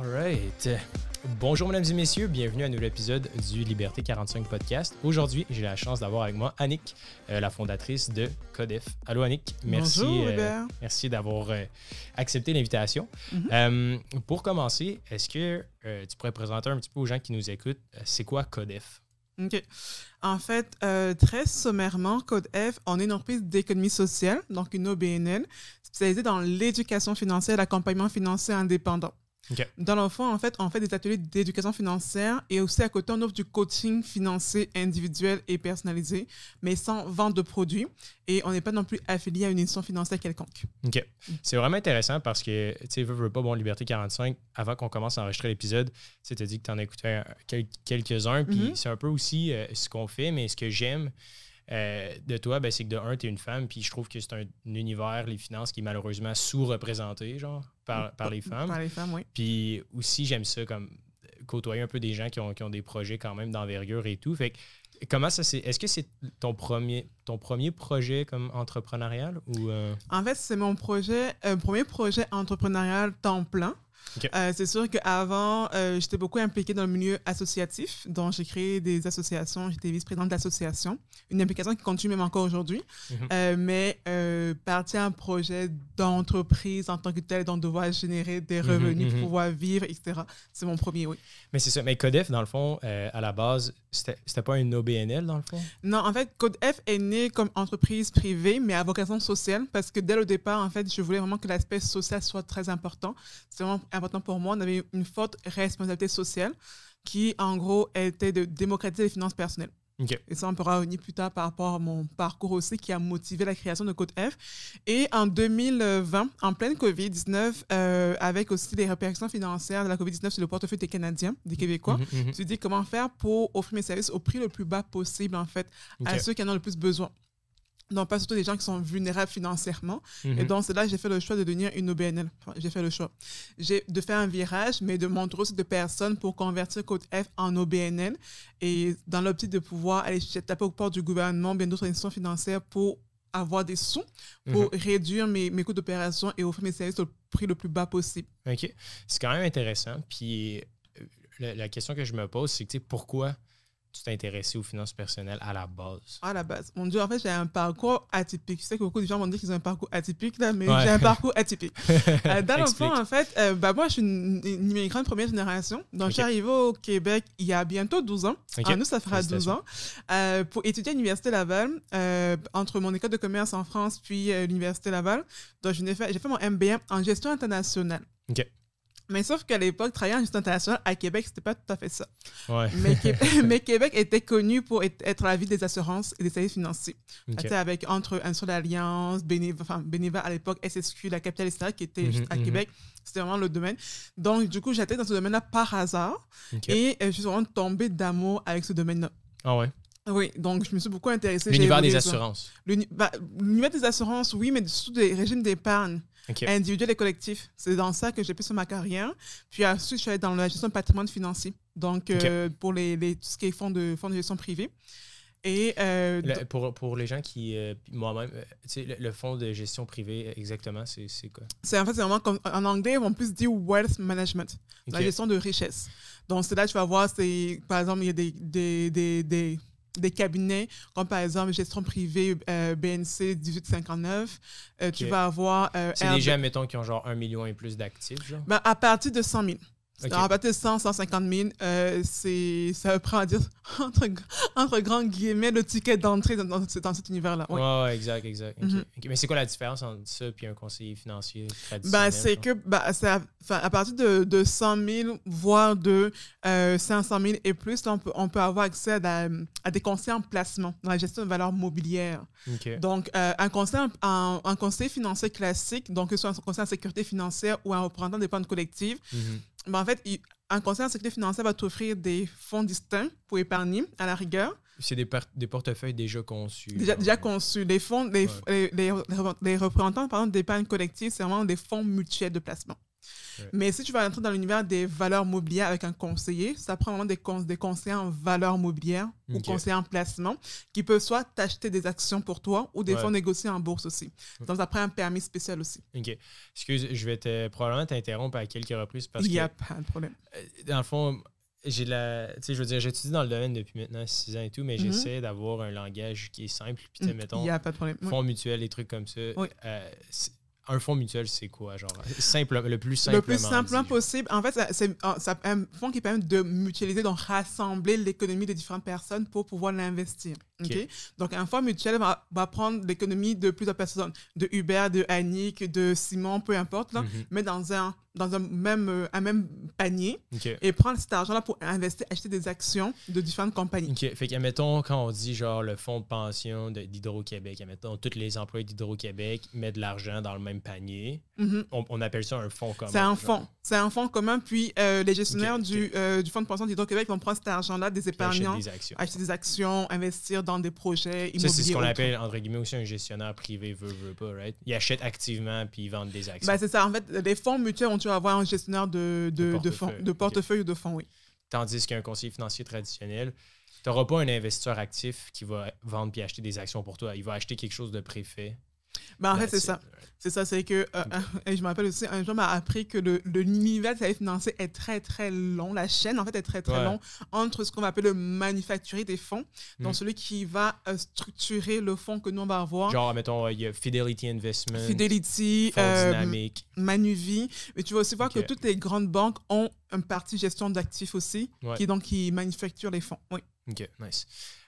Alright. Bonjour mesdames et messieurs, bienvenue à un nouvel épisode du Liberté 45 podcast. Aujourd'hui, j'ai la chance d'avoir avec moi Annick, euh, la fondatrice de Codef. Allô Annick, merci, Bonjour, euh, merci d'avoir euh, accepté l'invitation. Mhm. Pour commencer, est-ce que tu pourrais présenter un petit peu aux gens qui nous écoutent, c'est quoi Codef? OK. En fait, euh, très sommairement, Code F, on est une entreprise d'économie sociale, donc une OBNL, spécialisée dans l'éducation financière et l'accompagnement financier indépendant. Dans le fond, en fait, on fait des ateliers d'éducation financière et aussi à côté, on offre du coaching financier individuel et personnalisé, mais sans vente de produits. Et on n'est pas non plus affilié à une institution financière quelconque. OK. C'est vraiment intéressant parce que, tu sais, veux, veux pas, bon, Liberté 45, avant qu'on commence à enregistrer l'épisode, tu sais, as dit que tu en écoutais un- quel- quelques-uns, puis Mhm. c'est un peu aussi euh, ce qu'on fait, mais ce que j'aime euh, de toi, ben, c'est que de un, tu es une femme, puis je trouve que c'est un, univers, les finances, qui est malheureusement sous-représenté, genre, par, par les femmes. Par les femmes, oui. Puis aussi, j'aime ça comme côtoyer un peu des gens qui ont, qui ont des projets quand même d'envergure et tout. Fait que, comment ça c'est Est-ce que c'est ton premier, ton premier projet comme entrepreneurial ou euh, En fait, c'est mon projet, euh, premier projet entrepreneurial temps plein. Euh, c'est sûr qu'avant, euh, j'étais beaucoup impliquée dans le milieu associatif. Donc, j'ai créé des associations. J'étais vice-présidente d'association. Une implication qui continue même encore aujourd'hui. Mhm. Euh, mais euh, partir un projet d'entreprise en tant que tel, dont devoir générer des Mhm, revenus mhm. pour pouvoir vivre, etc. C'est mon premier, oui. Mais c'est ça. Mais Codef, dans le fond, à la base, c'était pas une OBNL, dans le fond? Non, en fait, Code F est né comme entreprise privée, mais à vocation sociale, parce que dès le départ, en fait, je voulais vraiment que l'aspect social soit très important. C'est vraiment important pour moi. On avait une forte responsabilité sociale qui, en gros, était de démocratiser les finances personnelles. Et ça, on pourra revenir plus tard par rapport à mon parcours aussi qui a motivé la création de Code F. Et en 2020, en pleine COVID-19, euh, avec aussi les répercussions financières de la COVID-19 sur le portefeuille des Canadiens, des Québécois, Mhm, mhm. je me suis dit comment faire pour offrir mes services au prix le plus bas possible, en fait, à ceux qui en ont le plus besoin. Non, pas surtout des gens qui sont vulnérables financièrement. Et Mhm. donc, c'est là que j'ai fait le choix de devenir une OBNL. Enfin, j'ai fait le choix. J'ai de faire un virage, mais de montrer aussi de personnes pour convertir Code F en OBNL. Et dans l'optique de pouvoir aller taper au port du gouvernement, bien d'autres institutions financières pour avoir des sous, pour Mhm. réduire mes, mes coûts d'opération et offrir mes services au prix le plus bas possible. OK. C'est quand même intéressant. Puis euh, la, la question que je me pose, c'est que, tu sais, pourquoi tu t'es intéressé aux finances personnelles à la base? À la base. Mon Dieu, en fait, j'ai un parcours atypique. Je sais que beaucoup de gens vont dire qu'ils ont un parcours atypique, là, mais Ouais. j'ai un parcours atypique. Euh, dans le Explique. fond, en fait, euh, bah, moi, je suis une, une immigrante première génération. Donc, je suis arrivée au Québec il y a bientôt 12 ans. OK. En nous, ça fera 12 Félicitations. ans. Euh, pour étudier à l'Université Laval, euh, entre mon école de commerce en France puis l'Université Laval. Donc, fait- j'ai fait mon MBA en gestion internationale. OK. Mais sauf qu'à l'époque, travailler en gestion internationale à Québec, c'était pas tout à fait ça. Ouais. Mais, Qué- mais Québec était connu pour être, la ville des assurances et des services financiers. OK. Tu sais, avec entre un sur l'Alliance, Bénéva, enfin, Bénéva à l'époque, SSQ, la capitale, etc., qui était Mhm, juste à mhm. Québec. C'était vraiment le domaine. Donc, du coup, j'étais dans ce domaine-là par hasard et euh, je suis vraiment tombée d'amour avec ce domaine-là. Ah ouais. Oui, donc je me suis beaucoup intéressée. L'univers des assurances. Bah, L'univers des assurances, oui, mais surtout des régimes d'épargne OK. individuels et collectifs. C'est dans ça que j'ai fait sur ma carrière. Puis ensuite, je suis allée dans la gestion de patrimoine financier. Donc, euh, pour les, les- tout ce qui est fonds de, fonds de gestion privés. Et euh, Le- pour, pour les gens qui, euh, moi-même, euh, tu sais, le, le fonds de gestion privée, exactement, c'est quoi? C'est en fait, c'est vraiment comme en anglais, on plus dit wealth management, la gestion de richesse. Donc, c'est là que tu vas voir, par exemple, il y a des, des, des, des, des cabinets, comme par exemple gestion privée euh, BNC 1859. Euh, Tu vas avoir. euh, C'est des gens, mettons, qui ont genre un million et plus d'actifs, genre? Ben, à partir de 100 000. Ok. À partir de 100, 150 000, euh, ça prend à dire, entre, entre grands guillemets, le ticket d'entrée dans, dans, ce- dans cet univers-là. Oui. Exact, exact. Mhm. Mais c'est quoi la différence entre ça et un conseiller financier traditionnel? Ben, c'est que c'est à, à partir de, de 100 000, voire de euh, 500 000 et plus, là, on, peut, on peut avoir accès à, la- à des conseils en placement dans la gestion de valeurs mobilières. OK. Donc, euh, un, conseil, un, un conseiller financier classique, donc que ce soit un conseiller en sécurité financière ou un représentant d'épargne collective, Mhm. Ben, en fait, un conseiller en sécurité financière va t'offrir des fonds distincts pour épargner à la rigueur. C'est des, portefeuilles déjà conçus. Déjà, déjà conçus. Les fonds, les, les, les- les représentants par exemple, d'épargne collective, c'est vraiment des fonds mutuels de placement. Ouais. Mais si tu vas entrer dans l'univers des valeurs mobilières avec un conseiller, ça prend vraiment des, cons- des conseillers en valeurs mobilières ou conseillers en placement qui peuvent soit t'acheter des actions pour toi ou des Ouais. fois négocier en bourse aussi. Donc, ça prend un permis spécial aussi. OK. Excuse, je vais te, probablement t'interrompre à quelques reprises parce Il n'y que, a pas de problème. euh, dans le fond, j'ai la. Tu sais, je veux dire, j'étudie dans le domaine depuis maintenant 6 ans et tout, mais Mhm. j'essaie d'avoir un langage qui est simple. Puis, tu sais, Il mettons, n'y a pas de problème. Oui. fonds mutuels, des trucs comme ça. Oui. euh, un fonds mutuel, c'est quoi, genre? Simple, le plus simplement Le plus simplement dit. possible. En fait, c'est un- un fonds qui permet de mutualiser, donc rassembler l'économie de différentes personnes pour pouvoir l'investir. Donc, un fonds mutuel va, va prendre l'économie de plusieurs personnes, de Hubert, de Annick, de Simon, peu importe, là, Mhm. mais dans un, dans un, même, euh, un même panier et prendre cet argent-là pour investir, acheter des actions de différentes compagnies. OK. Fait qu'admettons, quand on dit genre le fonds de pension d'Hydro-Québec, admettons, tous les employés d'Hydro-Québec mettent de l'argent dans le même panier. Mhm. On, on appelle ça un fonds commun. C'est un fonds. C'est un fonds commun. Puis euh, les gestionnaires. Du, euh, du fonds de pension d'Hydro-Québec vont prendre cet argent-là des épargnants, des actions. acheter des actions, investir dans des projets immobiliers. Ça, c'est ce qu'on appelle, entre guillemets, aussi un gestionnaire privé, veut, veut pas, right? Ils achètent activement puis ils vendent des actions. Ben, c'est ça. En fait, les fonds mutuels ont dû avoir un gestionnaire de, de, De de fonds, portefeuille, ou de fonds, oui. Tandis qu'un conseiller financier traditionnel, tu n'auras pas un investisseur actif qui va vendre puis acheter des actions pour toi. Il va acheter quelque chose de préfet. Ben, en fait, c'est ça. C'est ça, c'est que, euh, et je me rappelle aussi, un jour m'a appris que le, le l'univers des services financiers est très, très long. La chaîne, en fait, est très, très Ouais. long entre ce qu'on va appeler le manufacturier des fonds, donc Mm. celui qui va euh, structurer le fonds que nous, on va avoir. Genre, mettons, euh, il y a Fidelity Investment, Fidelity, euh, Dynamique. Manuvie. Mais tu vas aussi voir que toutes les grandes banques ont une partie gestion d'actifs aussi, Ouais. qui donc qui manufacture les fonds. Oui. OK, nice.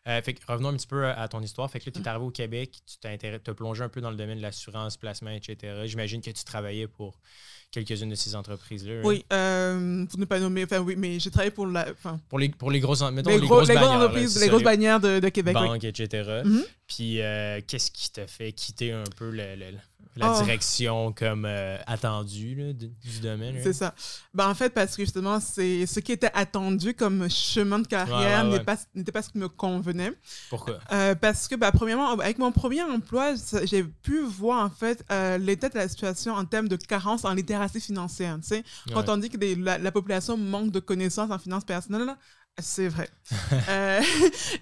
Euh, fait que revenons un petit peu à, ton histoire. Fait que là, tu es Mm. arrivé au Québec, tu t'es t'as plongé un peu dans le domaine de l'assurance, placement, etc. J'imagine que tu travaillais pour quelques-unes de ces entreprises-là. hein? Oui, euh, pour ne pas nommer, enfin oui, mais j'ai travaillé pour la, Pour les, pour les grosses, mettons, les, les gros- grosses les bannières, entreprises, les grosses bannières de, de Québec. oui. banques, etc. Mhm. Puis, euh, qu'est-ce qui t'a fait quitter un peu le- le- la Oh. direction comme euh, attendue là, du, du domaine? C'est ça. Ben, en fait, parce que justement, c'est ce qui était attendu comme chemin de carrière Ouais, ouais, n'est ouais. pas- n'était pas ce qui me convenait. Pourquoi? Euh, parce que, bah, premièrement, avec mon premier emploi, j'ai pu voir en fait euh, l'état de la situation en termes de carence en littératie financière. Quand on dit que des- la, la population manque de connaissances en finances personnelles, c'est vrai. Euh,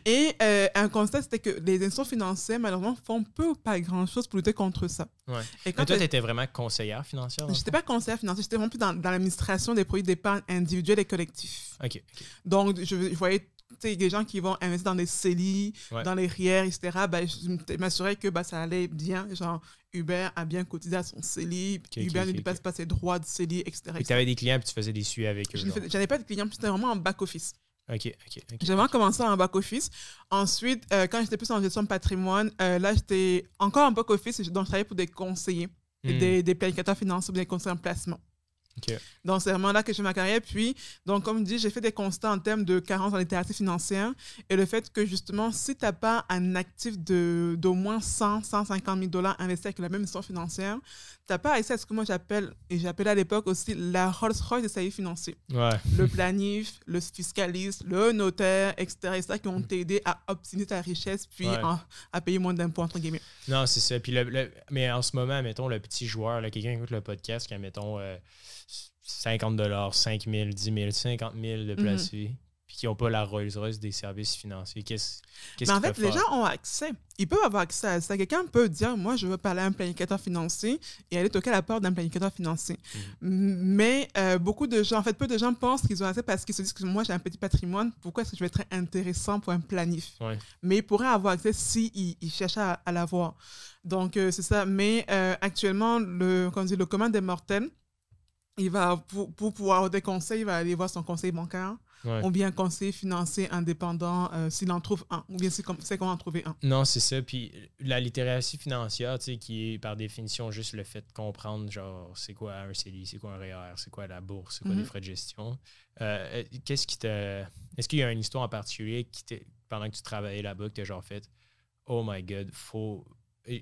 et euh, un constat, c'était que les institutions financières, malheureusement, font peu ou pas grand-chose pour lutter contre ça. Ouais. Et quand Mais toi, tu étais vraiment conseillère financière? J'étais fond? pas conseillère financière, j'étais vraiment plus dans, dans l'administration des produits d'épargne individuels et collectifs. OK. Donc, je, je voyais des gens qui vont investir dans des CELI, Ouais. dans les RIER, etc. Ben, je m'assurais que ben, ça allait bien. Genre, Uber a bien cotisé à son CELI, Ok, ok, Uber ne ok, dépasse ok. pas ses droits de CELI, etc. Que tu avais des clients puis tu faisais des suivis avec eux. Je ne fais- J'avais pas de clients, puis c'était vraiment en back-office. OK, OK. J'ai vraiment commencé en back-office. Ensuite, euh, quand j'étais plus en gestion de patrimoine, euh, là, j'étais encore en back-office, donc je travaillais pour des conseillers, Hmm. des, des planificateurs financiers, ou des conseillers en placement. Donc, c'est vraiment là que j'ai ma carrière. Puis, donc, comme je dis, j'ai fait des constats en termes de carence en littératie financière et le fait que, justement, si tu n'as pas un actif de- d'au moins 100, 150 000 dollars investi avec la même histoire financière, tu n'as pas accès à ce que moi j'appelle, et j'appelais à l'époque aussi la Rolls-Royce des services financiers. Ouais. Le planif, le fiscaliste, le notaire, etc., etc., qui vont t'aider à optimiser ta richesse puis Ouais. à payer moins d'impôts, entre guillemets. Non, c'est ça. Puis le, le- mais en ce moment, mettons, le petit joueur, quelqu'un qui écoute le podcast, qui a, mettons, euh, 50 5 000, 10 000, 50 000 de Mhm. placés, puis qui n'ont pas la Rolls-Royce des services financiers, qu'est-ce Mais en fait, les gens ont accès. Ils peuvent avoir accès à ça. Quelqu'un peut dire, moi, je veux parler à un planificateur financier et aller toquer à la porte d'un planificateur financier. Mhm. Mais euh, beaucoup de gens, en fait, peu de gens pensent qu'ils ont accès parce qu'ils se disent que moi, j'ai un petit patrimoine. Pourquoi est-ce que je vais être intéressant pour un planif? Ouais. Mais ils pourraient avoir accès s'ils si ils cherchent à, à l'avoir. Donc, euh, c'est ça. Mais euh, actuellement, le, comme dit, le commun des mortels, il va, pour, pour pouvoir avoir des conseils, il va aller voir son conseil bancaire Ouais. ou bien conseiller financier indépendant euh, s'il en trouve un, ou bien s'il com- sait comment en trouver un. Non, c'est ça. Puis la littératie financière, tu sais, qui est par définition juste le fait de comprendre, genre, c'est quoi un CELI, c'est quoi un REER, c'est quoi la bourse, c'est quoi Mhm. les frais de gestion. Euh, Qu'est-ce qui te. Est-ce qu'il y a une histoire en particulier qui pendant que tu travaillais là-bas que tu as genre fait Oh my god, faut.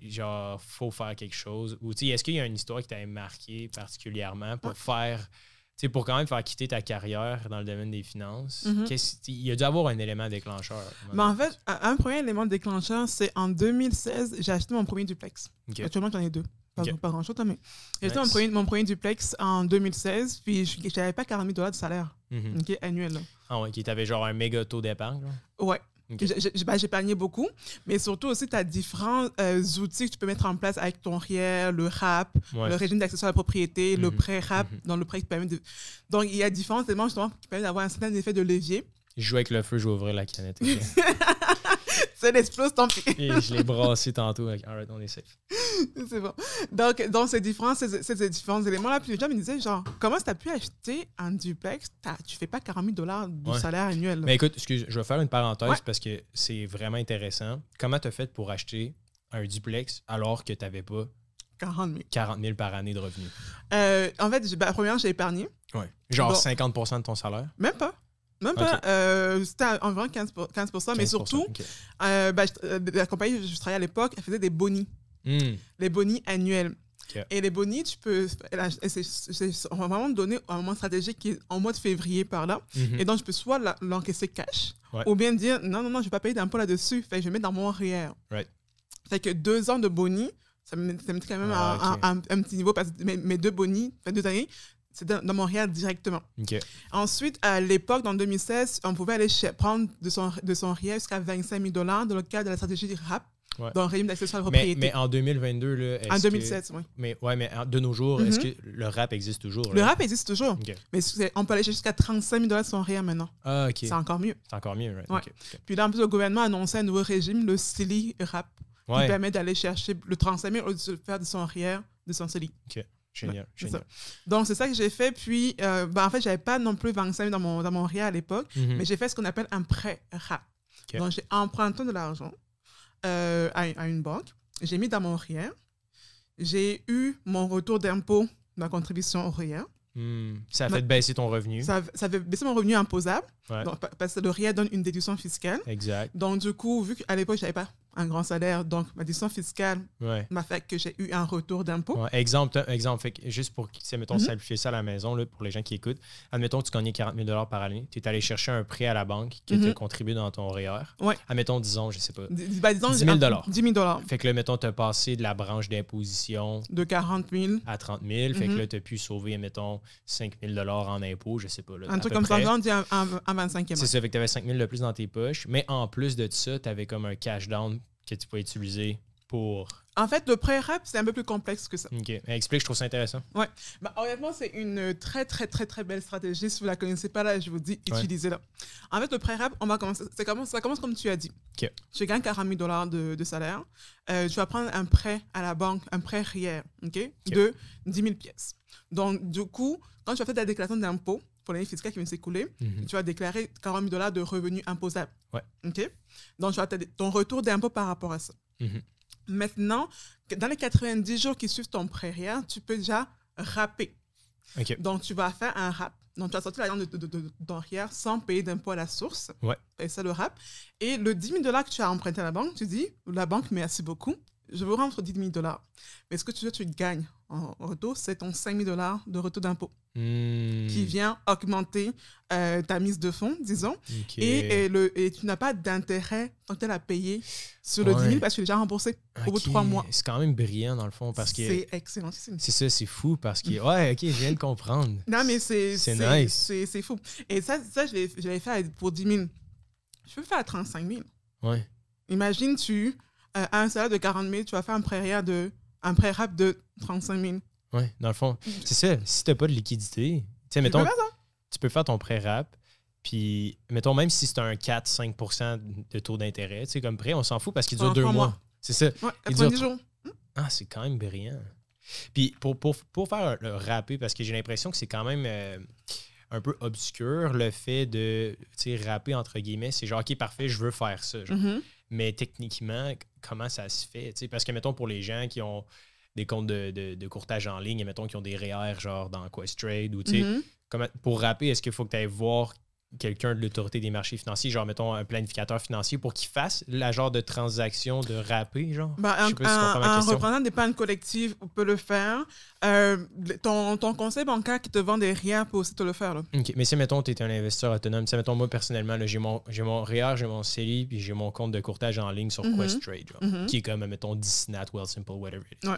Genre, faut faire quelque chose? Ou, tu sais, est-ce qu'il y a une histoire qui t'avait marqué particulièrement pour faire. Tu sais, pour quand même faire quitter ta carrière dans le domaine des finances, Mhm. qu'est-ce- il y a dû avoir un élément déclencheur. Mais en fait, un premier élément déclencheur, c'est en 2016, j'ai acheté mon premier duplex. Actuellement, j'en ai deux. pas, Ok. pas grand-chose, mais j'ai acheté mon premier, mon premier duplex en 2016, puis je n'avais pas 40 000 dollars de salaire Mhm. annuel. Ah ouais, qui t'avait genre un méga taux d'épargne. Ouais. Ok. J'ai- J'épargnais beaucoup, mais surtout aussi, tu as différents euh, outils que tu peux mettre en place avec ton RIER, le RAP, Ouais. le régime d'accession à la propriété, le Mhm. prêt RAP, Mhm. dans le prêt qui permet de. Donc, il y a différents éléments justement qui permettent d'avoir un certain effet de levier. Je joue avec le feu, je vais ouvrir la canette. Ça l'explose, tant pis. Et je l'ai brassé tantôt. ok, Alright, on est safe. C'est bon. Donc, dans ces différents, ces, ces différents éléments-là, puis les gens me disaient, genre, comment tu as pu acheter un duplex? Tu fais pas 40 000 dollars de Ouais. salaire annuel. Mais écoute, excuse, je vais faire une parenthèse Ouais. parce que c'est vraiment intéressant. Comment tu as fait pour acheter un duplex alors que tu n'avais pas 40 000. 40 000 par année de revenus? Euh, en fait, bah, premièrement, j'ai épargné. Ouais. Genre Bon. 50% de ton salaire? Même pas. Même pas. Euh, C'était environ 15, pour- 15%, mais 15%, surtout, euh, bah, je- la compagnie où je travaillais à l'époque, elle faisait des bonis, Hmm, les bonis annuels. Et les bonis, tu peux. On va vraiment donner un moment stratégique qui est en mois de février par là. mhm. Et donc, je peux soit la- l'encaisser cash Ouais. ou bien dire non, non, non, je ne vais pas payer d'impôt là-dessus. Fait que je vais mettre dans mon REER. Right. Fait que deux ans de boni, ça me, ça me dit quand même Ah, un, ok. un- un- un petit niveau parce que mes, mes deux bonis, enfin deux années, c'est dans, dans mon REER directement. OK. Ensuite, à l'époque, dans 2016, on pouvait aller ch- prendre de son, de son REER jusqu'à 25 000 dans le cadre de la stratégie RAP, Ouais. dans le régime d'accession à la Mais, propriété. mais en 2022, là, en que- 2016, oui. mais, ouais, mais de nos jours, est-ce Mhm. que le rap existe toujours? Le? RAP existe toujours, OK. mais on peut aller jusqu'à 35 000 de son REER maintenant. Ah, OK. C'est encore mieux. C'est encore mieux, right? Ouais. OK, OK. Puis là, en plus, le gouvernement a annoncé un nouveau régime, le CELI RAP, qui permet d'aller chercher le 35 000 au lieu de faire de son REER, de son CELI. Génial. génial. Donc, c'est ça que j'ai fait. Puis, euh, ben, en fait, j'avais pas non plus 25 000 dans mon, dans mon REER à l'époque, Mhm. mais j'ai fait ce qu'on appelle un prêt. Ok. Donc, j'ai emprunté de l'argent euh, à, à une banque, j'ai mis dans mon REER, j'ai eu mon retour d'impôt, ma contribution au REER. Hmm. Ça a fait baisser ton revenu. Ça, ça fait baisser mon revenu imposable, Ouais. donc, pa- parce que le REER donne une déduction fiscale. Exact. Donc, du coup, vu qu'à l'époque, je n'avais pas un grand salaire, donc ma déduction fiscale Ouais. m'a fait que j'ai eu un retour d'impôt. Ouais, exemple, exemple fait que juste pour mettons, Mhm. simplifier ça à la maison, là, pour les gens qui écoutent, admettons que tu gagnais 40 000 par année, tu es allé chercher un prêt à la banque qui Mhm. t'a contribué dans ton REER. Ouais. Admettons, disons, je sais pas. D- bah, disons, 10 000 10 000 dollars Fait que là, mettons, tu as passé de la branche d'imposition de 40 000. à 30 000. Fait que Mhm. là, tu as pu sauver, mettons, 5 000 en impôts, je sais pas. Là, Un truc comme ça, on dit un, un, un 25e. C'est ça, fait que tu avais 5 000 de plus dans tes poches. Mais en plus de ça, tu avais comme un cash down que tu pouvais utiliser pour. En fait, le prêt RAP, c'est un peu plus complexe que ça. OK. Explique, je trouve ça intéressant. Bah, honnêtement, c'est une très, très, très, très belle stratégie. Si vous ne la connaissez pas, là, je vous dis, Ouais. utilisez-la. En fait, le prêt RAP, on va commencer. Ça commence, ça commence comme tu as dit. Ok. Tu gagnes 40 000 dollars de, de salaire. Euh, tu vas prendre un prêt à la banque, un prêt RIER, OK, de 10 000 pièces. Donc, du coup, quand tu vas faire ta déclaration d'impôt pour l'année fiscale qui vient de s'écouler, Mhm. tu vas déclarer 40 000 dollars de revenus imposables. Ouais. OK? Donc, tu vas ton retour d'impôt par rapport à ça. Mhm. Maintenant, dans les 90 jours qui suivent ton prêt RIER, tu peux déjà rapper. OK. Donc, tu vas faire un rap. Donc, tu vas sortir l'argent de, de, de, de- ton RIER sans payer d'impôt à la source. Ouais. Et ça, le rap. Et le 10 000 dollars que tu as emprunté à la banque, tu dis, la banque, merci beaucoup, je vous rends 10 000 dollars. Mais ce que tu veux, tu gagnes en retour, c'est ton 5 000 dollars de retour d'impôt Hmm. qui vient augmenter euh, ta mise de fonds, disons. OK. Et, et le, et tu n'as pas d'intérêt tant tel à payer sur le Ouais. 10 000 parce que tu l'as déjà remboursé au bout de trois mois. C'est quand même brillant, dans le fond, parce que. C'est excellent. C'est ça, c'est fou, parce que. Ouais, OK, je viens de comprendre. Non, mais c'est C'est nice. C'est fou. Et ça, ça je l'avais fait pour 10 000. Je peux le faire à 35 000. Ouais. Imagine, tu euh, as un salaire de 40 000, tu vas faire un prêt RIA de un de 35 000. Ouais, dans le fond. C'est ça, si t'as pas de liquidité, tu Tu mettons, peux faire ça? tu peux faire ton prêt rap, puis, mettons, même si c'est un 4-5% de taux d'intérêt, tu sais, comme prêt, on s'en fout parce qu'il dure deux mois. mois. C'est ça. Ouais, Il 90 dure jours. Ah, c'est quand même brillant. Puis, pour, pour, pour faire le rapper, parce que j'ai l'impression que c'est quand même euh, un peu obscur, le fait de, tu sais, rapper, entre guillemets, c'est genre, OK, parfait, je veux faire ça. genre. Mhm. Mais techniquement, comment ça se fait? Parce que, mettons, pour les gens qui ont des comptes de, de- de courtage en ligne, et mettons, qui ont des REER, genre dans Questrade, ou tu sais, Mhm. comment- pour rapper, est-ce qu'il faut que tu ailles voir quelqu'un de l'autorité des marchés financiers, genre, mettons, un planificateur financier, pour qu'il fasse la genre de transaction de rapper, genre? Bah, Je un, sais pas si ma un- un question. repreneur d'épargne collective peut le faire. Euh, ton, ton conseil bancaire qui te vend des RIA peut aussi te le faire. là. OK. Mais si, mettons, tu es un investisseur autonome, sais, mettons, moi, personnellement, j'ai mon, mon REER, j'ai mon CELI, puis j'ai mon compte de courtage en ligne sur Mhm. Questrade, genre, Mhm. qui est comme, mettons, Disney, Well Simple, whatever it is. Ouais.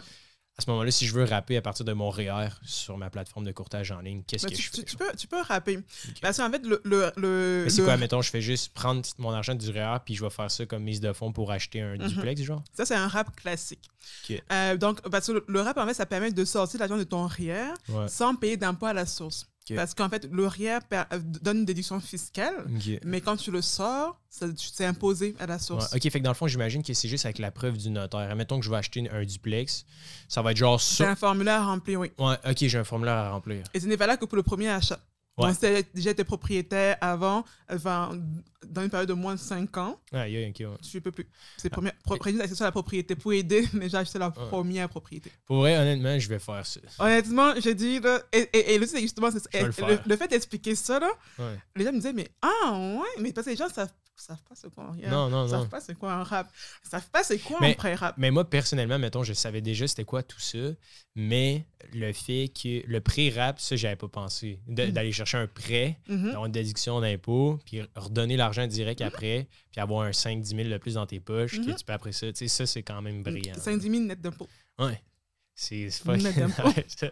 À ce moment-là, si je veux rapper à partir de mon REER sur ma plateforme de courtage en ligne, qu'est-ce que tu, je fais? tu peux, tu peux rapper. Parce qu'en fait, le. le, c'est le- quoi, mettons, je fais juste prendre mon argent du REER puis je vais faire ça comme mise de fonds pour acheter un Mhm. duplex, genre? Ça, c'est un rap classique. Ok. Euh, donc, parce que le, rap, en fait, ça permet de sortir l'argent de ton RIER Ouais. sans payer d'impôt à la source. Parce qu'en fait, le per- euh, donne une déduction fiscale, mais quand tu le sors, c'est imposé à la Ouais, source. Ok, fait que dans le fond, j'imagine que c'est juste avec la preuve du notaire. Mettons que je vais acheter un duplex, ça va être genre C'est ça. un formulaire rempli, oui. Ouais, ok, j'ai un formulaire à remplir. Et ce n'est valable que pour le premier achat. Ouais. Été propriétaire avant, enfin, dans une période de moins de 5 ans, Ah, yeah, ok, ouais. tu ne peux plus. C'est premier premier accession à la propriété pour aider à acheter leur Ouais. première propriété. Pour vrai, honnêtement, je vais faire ça. Honnêtement, j'ai dit, là, et, et, et le, justement, Je le le, faire. le fait d'expliquer ça, là, Ouais. les gens me disaient, mais ah, ouais, mais parce que les gens savent, savent pas c'est quoi un rien. Non, non, Ils savent non. pas c'est quoi un rap. Ils savent pas c'est quoi Mais- un pré-rap. Mais moi, personnellement, mettons, je savais déjà c'était quoi tout ça, mais le fait que le pré-rap, ça, j'avais pas pensé. Mhm. D'aller chercher un prêt, d'avoir une déduction d'impôt, puis redonner l'argent direct après, puis avoir un 5-10 000 de plus dans tes poches, que Mhm. tu peux après ça. Tu sais, ça, c'est quand même brillant. 5 000 net d'impôt. Ouais, ça-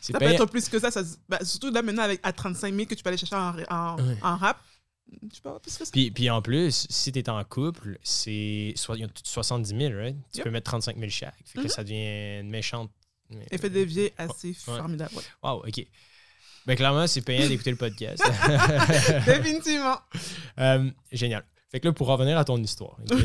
c'est Ça pas- peut être plus que ça. ça bah, surtout là, maintenant, avec, à 35 000 que tu peux aller chercher en, en, Ouais. en rap. Plus que ça. Puis, puis en plus, si tu es en couple, c'est so- il y a 70 000, right? Tu Yep. peux mettre 35 000 chaque. Fait que Mhm. ça devient une méchante. Effet de levier assez formidable. ouais. Wow, OK. Ben, clairement, c'est payant d'écouter le podcast. Définitivement. Euh, génial. Fait que là, pour revenir à ton histoire, ok.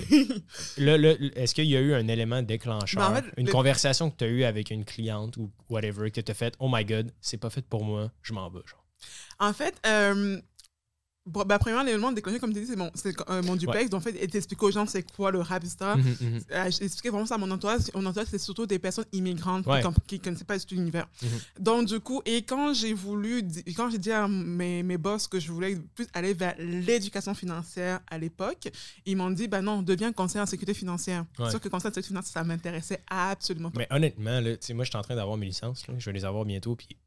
là, là, est-ce qu'il y a eu un élément déclencheur, Ben, en fait, une le- conversation que tu as eue avec une cliente ou whatever, que tu as fait, oh my god, c'est pas fait pour moi, je m'en vais, genre. En fait, euh, bon, bah, premièrement, l'élément déclenché, comme tu dis, c'est mon, euh, mon duplex. Donc, en fait, et t'expliques aux gens c'est quoi le rap, etc. Mhm, mhm. Euh, vraiment ça à mon entourage. Mon entourage, c'est surtout des personnes immigrantes Ouais. qui, ne connaissaient pas cet univers. Mhm. Donc, du coup, et quand j'ai voulu, quand j'ai dit à mes, mes boss que je voulais plus aller vers l'éducation financière à l'époque, ils m'ont dit, bah non, deviens conseiller en sécurité financière. Ouais. Sauf que conseiller en sécurité financière, ça m'intéressait absolument pas. Mais honnêtement, là, moi, je suis en train d'avoir mes licences, là, je vais les avoir bientôt, puis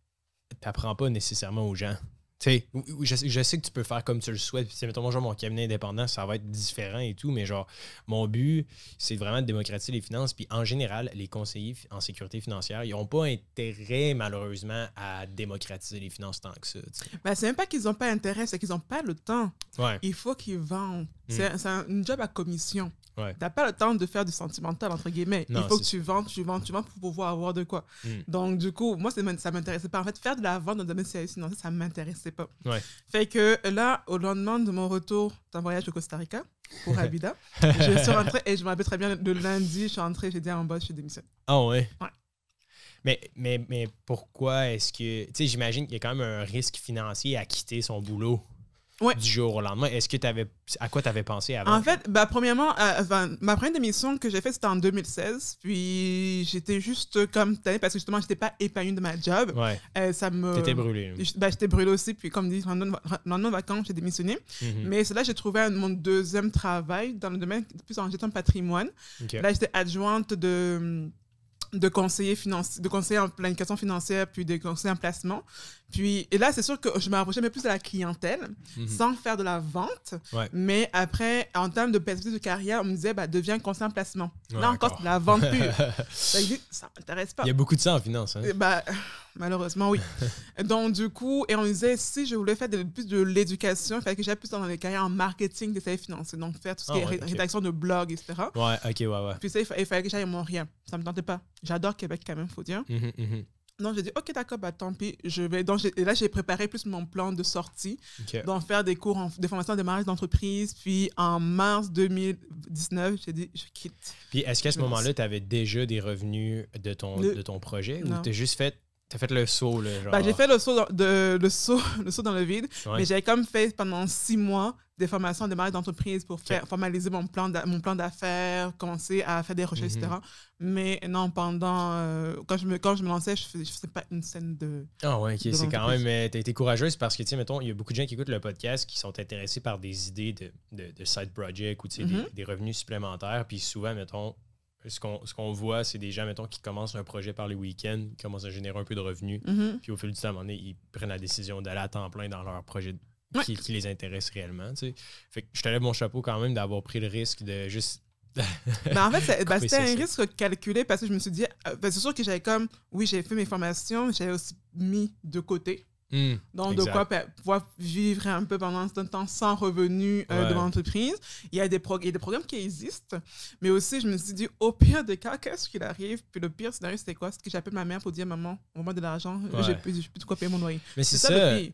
t'apprends pas nécessairement aux gens. Tu sais, je, sais- je sais que tu peux faire comme tu le souhaites. Puis, mettons, moi, genre, mon cabinet indépendant, ça va être différent et tout, mais genre, mon but, c'est vraiment de démocratiser les finances. Puis, en général, les conseillers en sécurité financière, ils n'ont pas intérêt, malheureusement, à démocratiser les finances tant que ça. Bah, c'est même pas qu'ils n'ont pas intérêt, c'est qu'ils n'ont pas le temps. Ouais. Il faut qu'ils vendent. C'est c'est un une job à commission. Ouais. Tu n'as pas le temps de faire du sentimental, entre guillemets. Non, Il faut que tu vends, tu vends, tu vends pour pouvoir avoir de quoi. Mm. Donc, du coup, moi, ça m'intéressait pas. En fait, faire de la vente dans le domaine service financier, ça m'intéressait pas. Ouais. Fait que là, au lendemain de mon retour d'un voyage au Costa Rica, pour Abida, je suis rentrée et je me rappelle très bien, le lundi, je suis rentrée, j'ai dit à mon boss, je démissionne. Ah ouais? Ouais. Mais, mais, mais pourquoi est-ce que. Tu sais, j'imagine qu'il y a quand même un risque financier à quitter son boulot Ouais. du jour au lendemain. Est-ce que tu avais. À quoi tu avais pensé avant? En fait, bah, premièrement, euh, enfin, ma première démission que j'ai faite, c'était en 2016. Puis j'étais juste comme tannée parce que justement, j'étais pas épanouie de ma job. Ouais, Euh, ça me... t'étais brûlé. là. Je- bah, j'étais brûlée aussi. Puis comme dit, le lendemain le lendemain de vacances, j'ai démissionné. Mhm. Mais c'est là que j'ai trouvé mon deuxième travail dans le domaine plus en gestion de patrimoine. Ok. Là, j'étais adjointe de, de conseiller financier, de conseiller en planification financière, puis de conseiller en placement. Puis, et là, c'est sûr que je me rapprochais mais plus de la clientèle, Mhm. sans faire de la vente. Ouais. Mais après, en termes de perspective de carrière, on me disait, bah, deviens conseiller en placement. Ouais, là encore, c'est de la vente pure. ça ça m'intéresse pas. Il y a beaucoup de ça en finance. Hein? Bah, malheureusement, oui. Donc, du coup, et on me disait, si je voulais faire de- plus de l'éducation, il fallait que j'aille plus dans les carrières en marketing des services financiers. Donc, faire tout ce qui Ah est ouais, rédaction de blogs, etc. Ouais, ok, ouais, ouais. Puis ça, il, fa- il fallait que j'aille à Montréal. Ça me tentait pas. J'adore Québec quand même, faut dire. Mhm, mhm. Donc, j'ai dit, OK, d'accord, bah tant pis. Je vais... Donc, et là, j'ai préparé plus mon plan de sortie. Ok. Donc, faire des cours en, de formation en démarrage d'entreprise. Puis, en mars 2019, j'ai dit, je quitte. Puis est-ce qu'à ce moment-là, tu avais déjà des revenus de ton, Le- de ton projet Non. ou t'as juste fait. T'as fait le saut, là, genre. Bah, j'ai fait le saut dans, de, le, saut, le saut dans le vide. Ouais. Mais j'avais comme fait pendant six mois des formations en démarrage d'entreprise pour faire, formaliser mon plan d'a- mon plan d'affaires, commencer à faire des recherches, Mhm. etc. Mais non, pendant. euh, quand, je me, quand je me lançais, je faisais, je faisais pas une scène de. Ah ouais, ok, de c'est quand même. euh, T'as été courageuse parce que, tu sais, mettons, il y a beaucoup de gens qui écoutent le podcast qui sont intéressés par des idées de, de, de side project ou, tu sais, Mhm. des, des revenus supplémentaires. Puis souvent, mettons, ce qu'on ce qu'on voit, c'est des gens, mettons, qui commencent un projet par les week-ends, qui commencent à générer un peu de revenus. Mhm. Puis au fil du temps, à un moment donné, ils prennent la décision d'aller à temps plein dans leur projet Ouais. qui, qui les intéresse réellement. tu sais. Fait que je te lève mon chapeau quand même d'avoir pris le risque de juste Ben, en fait, ben, c'était un risque calculé parce que je me suis dit, euh, ben, c'est sûr que j'avais comme, oui, j'ai fait mes formations, j'avais aussi mis de côté. Hmm, Donc, de quoi pouvoir vivre un peu pendant un certain temps sans revenu euh, de Ouais. mon entreprise. Il y, a des prog- il y a des programmes qui existent, mais aussi, je me suis dit, au pire des cas, qu'est-ce qu'il arrive? Puis le pire scénario, c'était quoi? C'est que j'appelle ma mère pour dire, maman, on moi de l'argent, Ouais. j'ai plus, plus de quoi payer mon loyer. Mais c'est ça,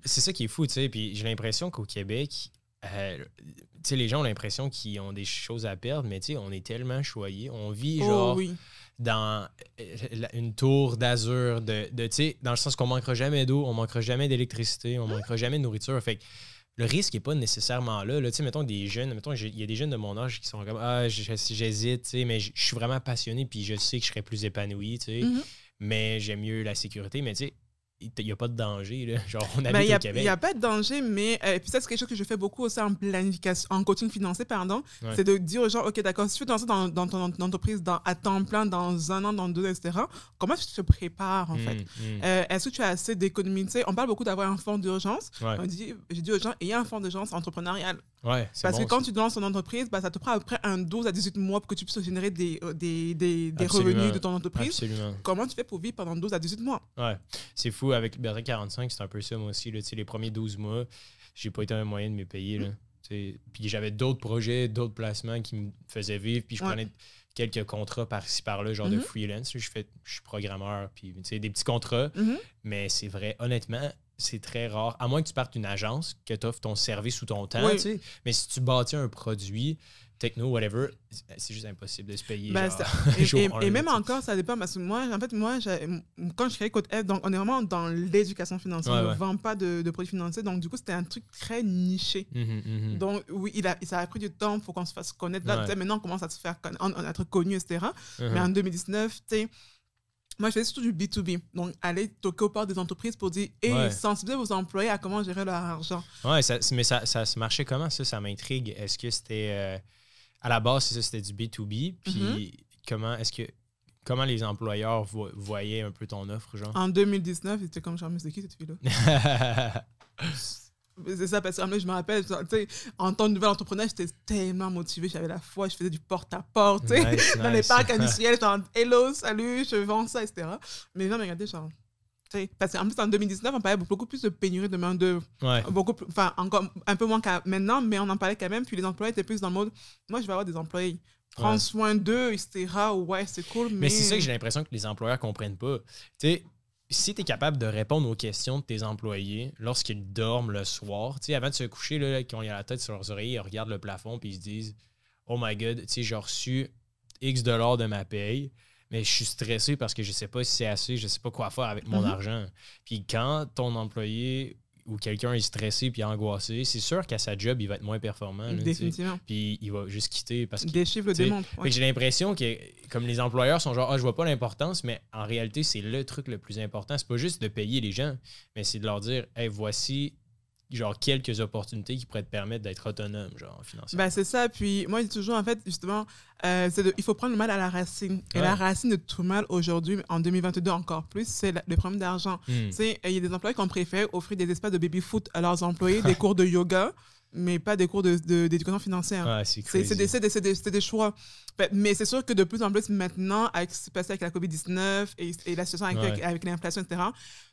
ça, ça qui est fou, tu sais. Puis j'ai l'impression qu'au Québec, euh, tu sais, les gens ont l'impression qu'ils ont des choses à perdre, mais tu sais, on est tellement choyés. On vit Oh genre oui. Dans euh, une tour d'azur, de, de tu sais, dans le sens qu'on manquera jamais d'eau, on manquera jamais d'électricité, on manquera jamais de nourriture. Fait que le risque n'est pas nécessairement là. là. Tu sais, mettons des jeunes, mettons, il y a des jeunes de mon âge qui sont comme Ah, j'hésite, tu sais, mais je suis vraiment passionné, puis je sais que je serais plus épanoui, tu sais, Mhm. mais j'aime mieux la sécurité. Mais tu sais, il n'y a pas de danger, là. Genre, on Ben, habite n'y au a, Québec. il y a pas de danger, mais euh, puis ça, c'est quelque chose que je fais beaucoup aussi en planification, en coaching financier, pardon. Ouais. C'est de dire aux gens, OK, d'accord, si tu veux lancer dans, dans ton entreprise dans, à temps plein, dans un an, dans deux ans, etc., comment tu te prépares, en fait? Mm, mm. Euh, Est-ce que tu as assez d'économies? On parle beaucoup d'avoir un fonds d'urgence. Ouais. J'ai dit aux gens, ayez un fonds d'urgence entrepreneurial. Ouais, Parce bon, que quand tu te lances ton entreprise, bah, ça te prend à peu près un 12 à 18 mois pour que tu puisses générer des, euh, des, des, des revenus de ton entreprise. Absolument. Comment tu fais pour vivre pendant 12 à 18 mois? Ouais. C'est fou. Avec Bertrand 45, c'est un peu ça, moi aussi. Là. Les premiers 12 mois, j'ai pas été un moyen de me payer. Là. Puis j'avais d'autres projets, d'autres placements qui me faisaient vivre. Puis je Ouais. prenais quelques contrats par-ci, par-là, genre de Mhm. freelance. Je, fais, je suis programmeur, puis des petits contrats. Mhm. Mais c'est vrai, honnêtement, c'est très rare. À moins que tu partes d'une agence, que tu offres ton service ou ton temps. Oui. tu sais. Mais si tu bâtis un produit, techno, whatever, c'est juste impossible de se payer. Ben, genre, et, même encore, ça dépend parce que moi, en fait, moi, quand je créais Code F, donc on est vraiment dans l'éducation financière. Ouais, on ne ouais. vend pas de, de produits financiers. Donc, du coup, c'était un truc très niché. Mhm, mhm. Donc, oui, il a, ça a pris du temps pour qu'on se fasse connaître. Là, Ouais. maintenant, on commence à se faire conna- on- on- à être connu, etc. Mais en 2019, tu sais, moi, je faisais surtout du B2B. Donc, aller toquer au port des entreprises pour dire et Ouais. sensibiliser vos employés à comment gérer leur argent. Ouais, ça- mais ça, ça se marchait comment, ça? Ça m'intrigue. Est-ce que c'était... euh, à la base, c'est ça, c'était du B2B. Puis Mm-hmm. comment est-ce que... Comment les employeurs vo- voyaient un peu ton offre, genre? En 2019, c'était comme, genre, mais c'est qui cette fille-là? C'est ça, parce que je me rappelle, tu sais, en tant que nouvel entrepreneur, j'étais tellement motivée, j'avais la foi, je faisais du porte-à-porte, tu sais, Nice, dans les parcs industriels, genre, hello, salut, je vends ça, etc. Mais gens me regardaient, genre, tu sais, parce qu'en plus, en 2019, on parlait beaucoup plus de pénurie de main-d'œuvre, Ouais. beaucoup plus, enfin, encore un peu moins qu'à maintenant, mais on en parlait quand même, puis les employés étaient plus dans le mode, moi, je vais avoir des employés, prends Ouais. soin d'eux, etc. Ouais, c'est cool, mais. Mais c'est ça que j'ai l'impression que les employeurs comprennent pas. Tu sais, si tu es capable de répondre aux questions de tes employés lorsqu'ils dorment le soir, tu sais, avant de se coucher, là, quand ils ont la tête sur leurs oreilles, ils regardent le plafond puis ils se disent Oh my god, tu sais, j'ai reçu X dollars de ma paye, mais je suis stressé parce que je sais pas si c'est assez, je sais pas quoi faire avec mon Mhm. argent. Puis quand ton employé ou quelqu'un est stressé puis angoissé, c'est sûr qu'à sa job, il va être moins performant. là. Définitivement. Puis il va juste quitter parce qu'il Des chiffres le démontrent. ouais. que j'ai l'impression que comme les employeurs sont genre ah je vois pas l'importance mais en réalité c'est le truc le plus important c'est pas juste de payer les gens mais c'est de leur dire hey voici genre quelques opportunités qui pourraient te permettre d'être autonome genre financièrement. Ben, c'est ça. Puis moi, je dis toujours, en fait, justement, euh, c'est de- il faut prendre le mal à la racine. Et Ouais. la racine de tout mal aujourd'hui, en 2022 encore plus, c'est le problème d'argent. Tu sais, il y a des employés qui ont préféré offrir des espaces de baby-foot à leurs employés, des cours de yoga, mais pas des cours de- de- d'éducation financière. Ouais, c'est des, c'est des, c'est des- c'est des choix. Mais c'est sûr que de plus en plus maintenant, avec ce qui s'est passé avec la COVID-19 et, et la situation avec, Ouais. avec l'inflation, etc.,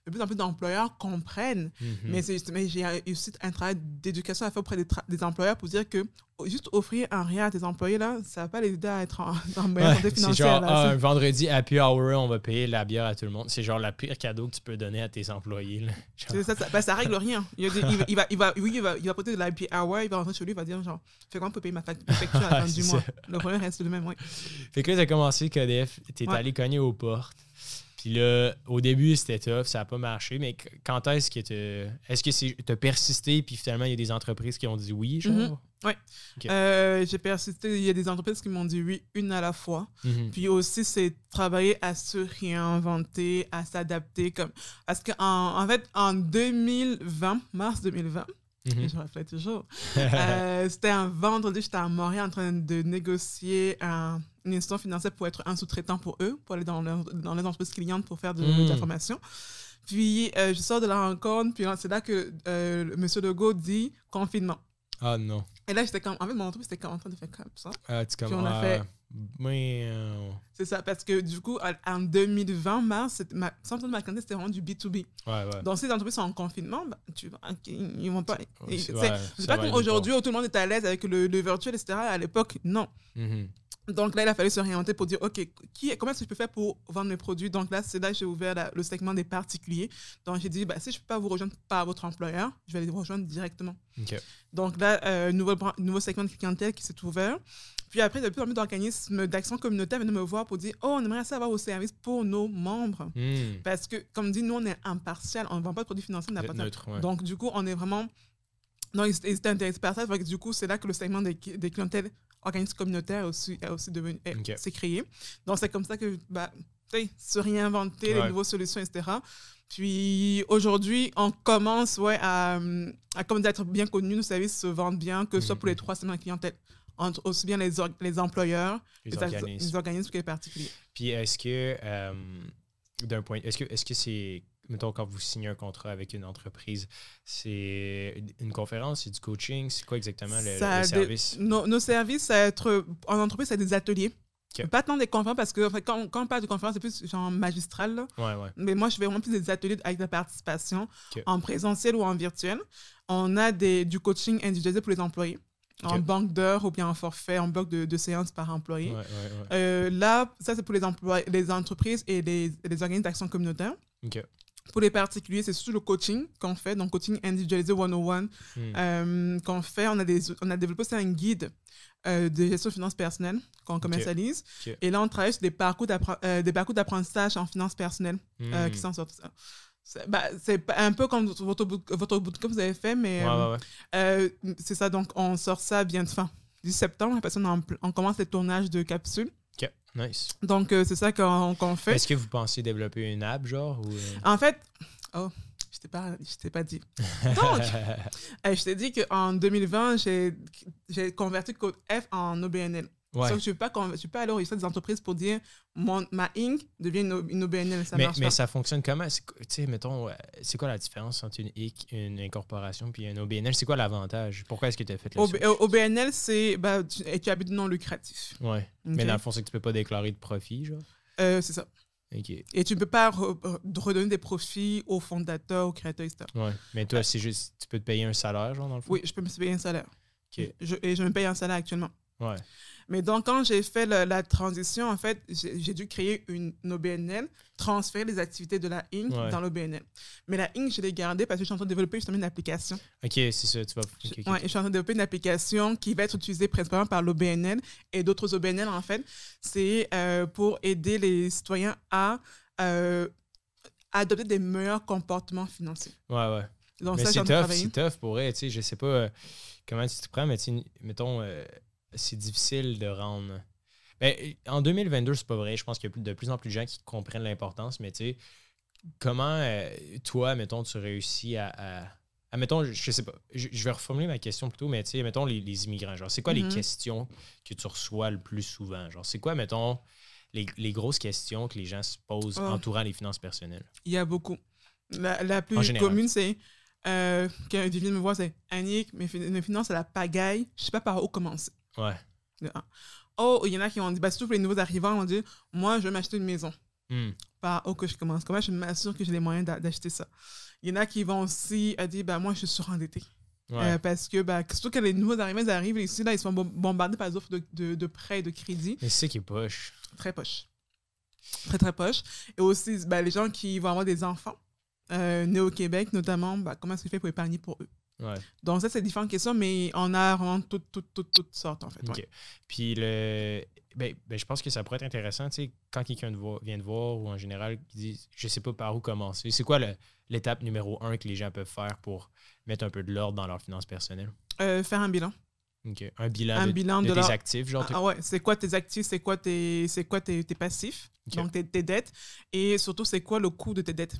de plus en plus d'employeurs comprennent Mhm. mais, c'est juste- mais j'ai aussi un travail d'éducation à faire auprès des, des employeurs pour dire que juste offrir un rien à tes employés, là, ça va pas les aider à être en, en meilleure Ouais, santé c'est financière. genre là. un vendredi happy hour on va payer la bière à tout le monde c'est genre la pire cadeau que tu peux donner à tes employés là. Genre, ça, ça, ben, ça règle rien. Il, va, il va, il va, il va- oui, il va, il va porter de l'IP hour, il va rentrer chez lui, il va dire genre, fais comment pour payer ma fac- ma facture à la fin du mois? Le problème reste le même, oui. Fait que là, t'as commencé Codef, t'es Ouais. allé cogner aux portes. Puis là, au début, c'était tough, ça n'a pas marché. Mais qu- quand est-ce que tu. Est-ce que c'est t'as persisté, puis finalement, il y a des entreprises qui ont dit oui, genre? Mhm. Ok. Euh, j'ai persisté, il y a des entreprises qui m'ont dit oui, une à la fois. Mhm. Puis aussi, c'est travailler à se réinventer, à s'adapter. comme Parce qu'en en fait, en 2020, mars 2020, Mhm. et je reflète toujours, Euh, c'était un vendredi, j'étais à Montréal en train de négocier un- une institution financière pour être un sous-traitant pour eux, pour aller dans leur, dans les entreprises clientes pour faire de, Mm. de la formation. Puis euh, je sors de la rencontre, puis c'est là que euh, monsieur Legault dit confinement. Ah non. Et là, j'étais comme. En fait, mon entreprise, c'était en train de faire comme ça. Ah, tu Puis on a ah, fait- C'est ça, parce que du coup, en- en 2020, mars, ma, 100% de ma clientèle, c'était vraiment du B2B. ouais, ouais. Donc, si les entreprises sont en confinement, bah, tu ils vont pas. Ouais, c'est ça pas va comme aller aujourd'hui où tout le monde est à l'aise avec le, le virtuel, etc. À l'époque, non. Mhm. Donc là, il a fallu se réorienter pour dire, OK, qui, comment est-ce que je peux faire pour vendre mes produits? Donc là, c'est là que j'ai ouvert la- le segment des particuliers. Donc j'ai dit, bah, si je ne peux pas vous rejoindre par votre employeur, je vais les rejoindre directement. Donc là, euh, nouveau, nouveau segment de clientèle qui s'est ouvert. Puis après, de plus en plus d'organismes d'action communautaire venaient me voir pour dire, oh, on aimerait ça avoir vos services pour nos membres. Hmm. Parce que, comme dit, nous, on est impartial, on ne vend pas de produits financiers, on n'a pas neutre, ouais. donc, du coup, on est vraiment. Non, ils, étaient intéressés par ça. Du coup, c'est là que le segment des, des clientèles organismes communautaires aussi, a aussi devenu, est- Ok. s'est créé. Donc, c'est comme ça que, bah, se réinventer, Ouais. les nouvelles solutions, etc. Puis aujourd'hui, on commence ouais, à, à comme d'être bien connu, nos services se vendent bien, que ce soit pour les Mhm. trois segments de clientèle, entre aussi bien les, les employeurs, Les organismes. les organismes que les particuliers. Puis est-ce que, euh, d'un point, est-ce que est-ce que c'est, mettons, quand vous signez un contrat avec une entreprise, c'est une conférence, c'est du coaching, c'est quoi exactement le, le service? Nos, nos services, ça va être, en entreprise, c'est des ateliers. Pas tant des conférences, parce que quand, quand on parle de conférences, c'est plus genre magistral. là. Ouais, ouais. Mais moi, je fais vraiment plus des ateliers avec la participation en présentiel ou en virtuel. On a des, du coaching individualisé pour les employés, en banque d'heures ou bien en forfait, en bloc de, de séances par employé. Ouais, ouais, ouais. Euh, là, ça, c'est pour les, emplois, les entreprises et les, les organismes d'action communautaire. Pour les particuliers, c'est surtout le coaching qu'on fait, donc coaching individualisé 101 Hmm. euh, qu'on fait. On a, des, on a développé un guide euh, de gestion de finances personnelles qu'on commercialise. Et là, on travaille sur des parcours euh, d'apprentissage en finances personnelles Hmm. qui s'en sortent. C'est bah, un peu comme votre, votre bootcamp que vous avez fait, mais Ouais, euh, ouais, ouais. euh, c'est ça. Donc, on sort ça bientôt, fin du septembre, parce qu'on on commence les tournages de capsules. OK, nice. Donc, euh, c'est ça qu'on qu'on fait. Est-ce que vous pensez développer une app, genre? Ou... En fait, oh, je t'ai pas, je t'ai pas dit. Donc, je t'ai dit qu'en 2020, j'ai j'ai converti Code F en OBNL. Ouais. Sauf que je ne peux, pas conver- je peux pas aller au registre des entreprises pour dire mon, ma Inc. devient une, une OBNL. Ça mais, marche mais pas. ça fonctionne comment? C'est quoi- Tu sais, mettons, c'est quoi la différence entre une IC, une incorporation, puis un OBNL? C'est quoi l'avantage? Pourquoi est-ce que tu as fait le OB- euh, OBNL, c'est bah, tu, tu habites non lucratif. Ouais. Mais dans le fond, c'est que tu peux pas déclarer de profit, genre? Euh, c'est ça. OK. Et tu ne peux pas re- re- redonner des profits aux fondateurs, aux créateurs, etc. Ouais. Mais toi, c'est juste, tu peux te payer un salaire, genre, dans le fond? Oui, je peux me payer un salaire. OK. Je- et je me paye un salaire actuellement. Ouais. Mais donc, quand j'ai fait la, la transition, en fait, j'ai dû créer une, une OBNL, transférer les activités de la Inc. Ouais. dans l'OBNL. Mais la Inc., je l'ai gardée parce que je suis en train de développer justement une application. OK, c'est ça, tu vas... Je- ok, ok, ouais, je suis en train de développer une application qui va être utilisée principalement par l'OBNL et d'autres OBNL, en fait. C'est euh, pour aider les citoyens à euh, adopter des meilleurs comportements financiers. Ouais, ouais. Donc, mais ça, c'est tough, c'est tough pour vrai, tu sais, je sais pas euh, comment tu te prends, mais mettons, c'est difficile de rendre... Ben, en 2022, c'est pas vrai, je pense qu'il y a de plus en plus de gens qui comprennent l'importance, mais tu sais, comment euh, toi, mettons, tu réussis à... à- à, mettons, je, je sais pas, je, je vais reformuler ma question plutôt, mais tu sais, mettons les, les immigrants, genre, c'est quoi Mhm. les questions que tu reçois le plus souvent? Genre, c'est quoi, mettons, les, les grosses questions que les gens se posent Oh. entourant les finances personnelles? Il y a beaucoup. La, la plus commune, c'est euh, quand vient me voir, c'est Annick, mes, mes finances à la pagaille, je sais pas par où commencer. Ouais. De un. Oh, il y en a qui ont dit, bah, surtout pour les nouveaux arrivants, on dit, moi, je vais m'acheter une maison. Hmm. Par où que je commence Comment je m'assure que j'ai les moyens d'a- d'acheter ça? Il y en a qui vont aussi euh, dire, bah, moi, je suis surendettée. Ouais. Euh, parce que, bah, surtout que les nouveaux arrivants ils arrivent ici, là, ils sont bom- bombardés par des offres de, de, de prêts et de crédit. mais c'est qui est poche. Très poche. Très, très poche. Et aussi, bah, les gens qui vont avoir des enfants, euh, nés au Québec notamment, bah, comment est-ce qu'ils font pour épargner pour eux? Ouais. Donc, ça, c'est différentes questions, mais on a vraiment toutes, toutes, toutes, toutes sortes, en fait. Ouais. Puis le. Ben, ben, je pense que ça pourrait être intéressant, tu sais, quand quelqu'un vient de voir ou en général qui dit je sais pas par où commencer. C'est quoi l'étape numéro un que les gens peuvent faire pour mettre un peu de l'ordre dans leurs finances personnelles? Euh, faire un bilan. Un bilan Un de, bilan de de tes leur- actifs, genre. Ah, ah ouais, c'est quoi tes actifs, c'est quoi tes, c'est quoi tes, tes passifs, donc tes, tes dettes, et surtout, c'est quoi le coût de tes dettes?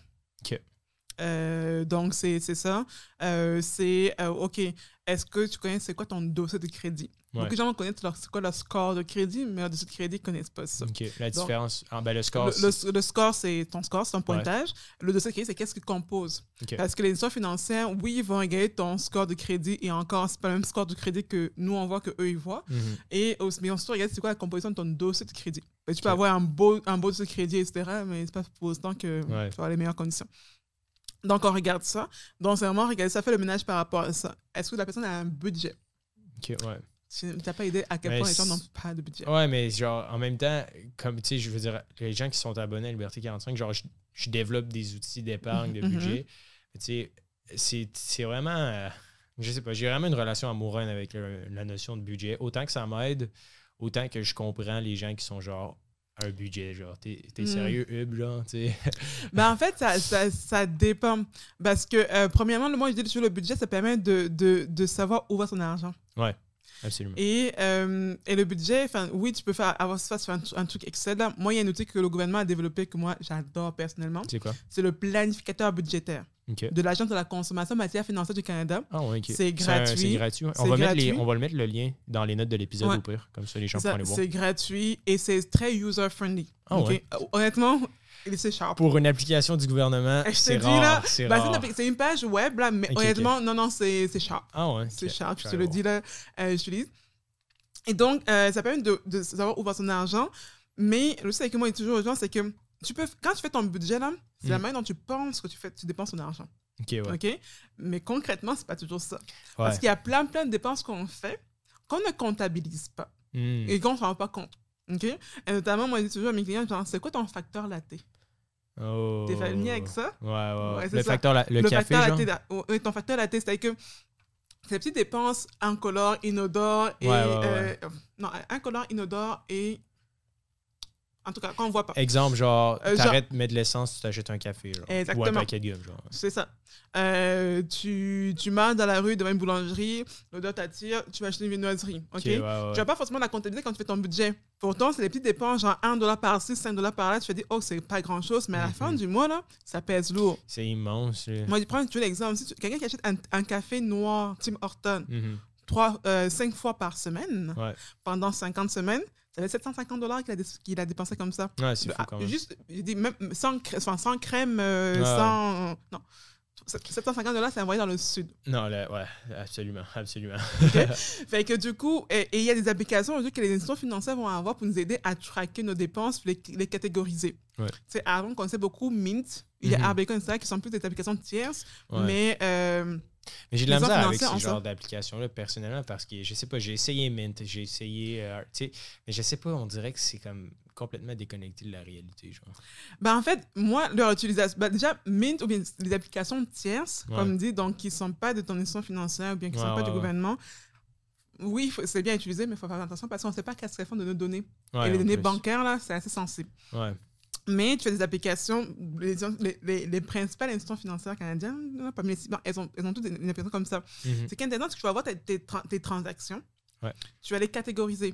Euh, donc, c'est ça. Euh, c'est, euh, OK, est-ce que tu connais, c'est quoi ton dossier de crédit? Ouais. Beaucoup de gens connaissent leur, c'est quoi leur score de crédit, mais leur dossier de crédit, ne connaissent pas ça. OK. La Donc, différence. ah, ben, le score. Le, c'est- le- le score, c'est ton score, c'est ton pointage. Le dossier de crédit, c'est qu'est-ce qui compose. OK. Parce que les institutions financières, oui, ils vont regarder ton score de crédit et encore, c'est pas le même score de crédit que nous, on voit, que eux ils voient. Mhm. Et aussi, mais ensuite, regarde c'est quoi la composition de ton dossier de crédit. Ben, tu peux avoir un beau, un beau dossier de crédit, etc., mais c'est pas pour autant que Ouais. tu avoir les meilleures conditions. Donc, on regarde ça. Donc, c'est vraiment regarder ça, fait le ménage par rapport à ça. Est-ce que la personne a un budget? OK, ouais. Tu n'as pas idée à quel Mais point les gens n'ont pas de budget. Ouais, mais genre, en même temps, comme tu sais, je veux dire, les gens qui sont abonnés à Liberté 45, genre, je, je développe des outils d'épargne, de Mhm, budget. Tu sais, c'est- c'est vraiment. euh, je sais pas, j'ai vraiment une relation amoureuse avec le- la notion de budget. Autant que ça m'aide, autant que je comprends les gens qui sont genre un budget. Genre, t'es t'es Mm. sérieux, Hub, là, tu sais. Ben, en fait, ça, ça, ça dépend. Parce que, euh, premièrement, le moi, je dis sur le budget, ça permet de, de, de savoir où va son argent. Absolument. Et, euh, et le budget, enfin, oui, tu peux faire, avoir ça sur un, un truc Excel. là. Moi, il y a un outil que le gouvernement a développé que moi, j'adore personnellement. C'est quoi? C'est le planificateur budgétaire De l'Agence de la consommation matière financière du Canada. Ah, ouais, ok. C'est gratuit. C'est gratuit. On, va mettre les- gratuit. on va le mettre le lien dans les notes de l'épisode Ouais. au pire. Comme ça, les gens pourront les voir. C'est gratuit et c'est très user-friendly. Ah Ok? ouais. Euh, Honnêtement, c'est sharp. Pour une application du gouvernement, c'est rare. C'est une page web, là, mais honnêtement, non, non, c'est sharp. Ah ouais. C'est ok. sharp, je te le dis là, euh, j'utilise. Et donc, euh, ça permet de, de savoir où va son argent. Mais le truc avec moi, il dit toujours aux gens, c'est que tu peux, quand tu fais ton budget, là, c'est la Mm. manière dont tu penses que tu, fais, tu dépenses ton argent. Ok, ouais. OK? Mais concrètement, c'est pas toujours ça. Ouais. Parce qu'il y a plein, plein de dépenses qu'on fait qu'on ne comptabilise pas Hmm. et qu'on ne s'en rend pas compte. OK? Et notamment, moi, je dis toujours à mes clients, c'est quoi ton facteur latte? Oh. T'es familier avec ça? Ouais, ouais. ouais. Ouais, c'est le ça. facteur, la- le, café, facteur genre. latte, ton facteur latte, c'est que des petites dépenses incolores, inodores et. Ouais, ouais, ouais. euh, non, incolores, inodores et. En tout cas, qu'on ne voit pas. Exemple, genre, Euh, t'arrêtes de mettre de l'essence, tu t'achètes un café, genre. Ou un Exactement. paquet de gomme, genre. C'est ça. Euh, tu, tu marches dans la rue devant une boulangerie, l'odeur t'attire, tu vas acheter une viennoiserie. OK? Ok, ouais, ouais. Tu vas pas forcément la comptabiliser quand tu fais ton budget. Pourtant, c'est des petites dépenses, genre 1 dollar par-ci, 5 dollars par-là. Tu te dis, oh, c'est pas grand-chose, mais à la Mhm. fin du mois, là, ça pèse lourd. C'est immense, là. Moi, je prends l'exemple. Si tu- quelqu'un qui achète un, un café noir, Tim Horton, Mhm. trois, euh, cinq fois par semaine, Ouais. pendant 50 semaines, ça fait 750 dollars qu'il a, qu'il a dépensé comme ça. Ouais, c'est fou quand même. Juste, je dis, même sans, enfin, sans crème, euh, Ouais. sans. Non. 750 dollars, c'est envoyé dans le sud. Non, là, ouais, absolument, absolument. Fait que du coup, et il y a des applications aujourd'hui que les institutions financières vont avoir pour nous aider à tracker nos dépenses, les, les catégoriser. Ouais. Tu sais, avant, on connaissait beaucoup Mint, il y a Mhm. Arbecon, etc., qui sont plus des applications tierces, Ouais. mais euh, Mais j'ai de la misère avec ce genre d'application-là, personnellement, parce que je sais pas, j'ai essayé Mint, j'ai essayé. euh, tu sais, mais je sais pas, on dirait que c'est comme complètement déconnecté de la réalité, genre. Ben, en fait, moi, leur utilisation. ben, déjà, Mint ou bien les applications tierces, Ouais. comme dit, donc qui ne sont pas de ton institution financière ou bien qui ne sont Ouais, pas du gouvernement. Oui, c'est bien utilisé, mais il faut faire attention parce qu'on ne sait pas qu'elles font de nos données. Et les données bancaires, là, c'est assez sensible. Ouais. Mais tu as des applications, les, les, les, les principales institutions financières canadiennes, parmi les- elles, ont, elles ont toutes des, des applications comme ça. Mhm. C'est qu'intéressant, c'est que tu vas voir tes, tes, tra- tes transactions. Ouais. Tu vas les catégoriser.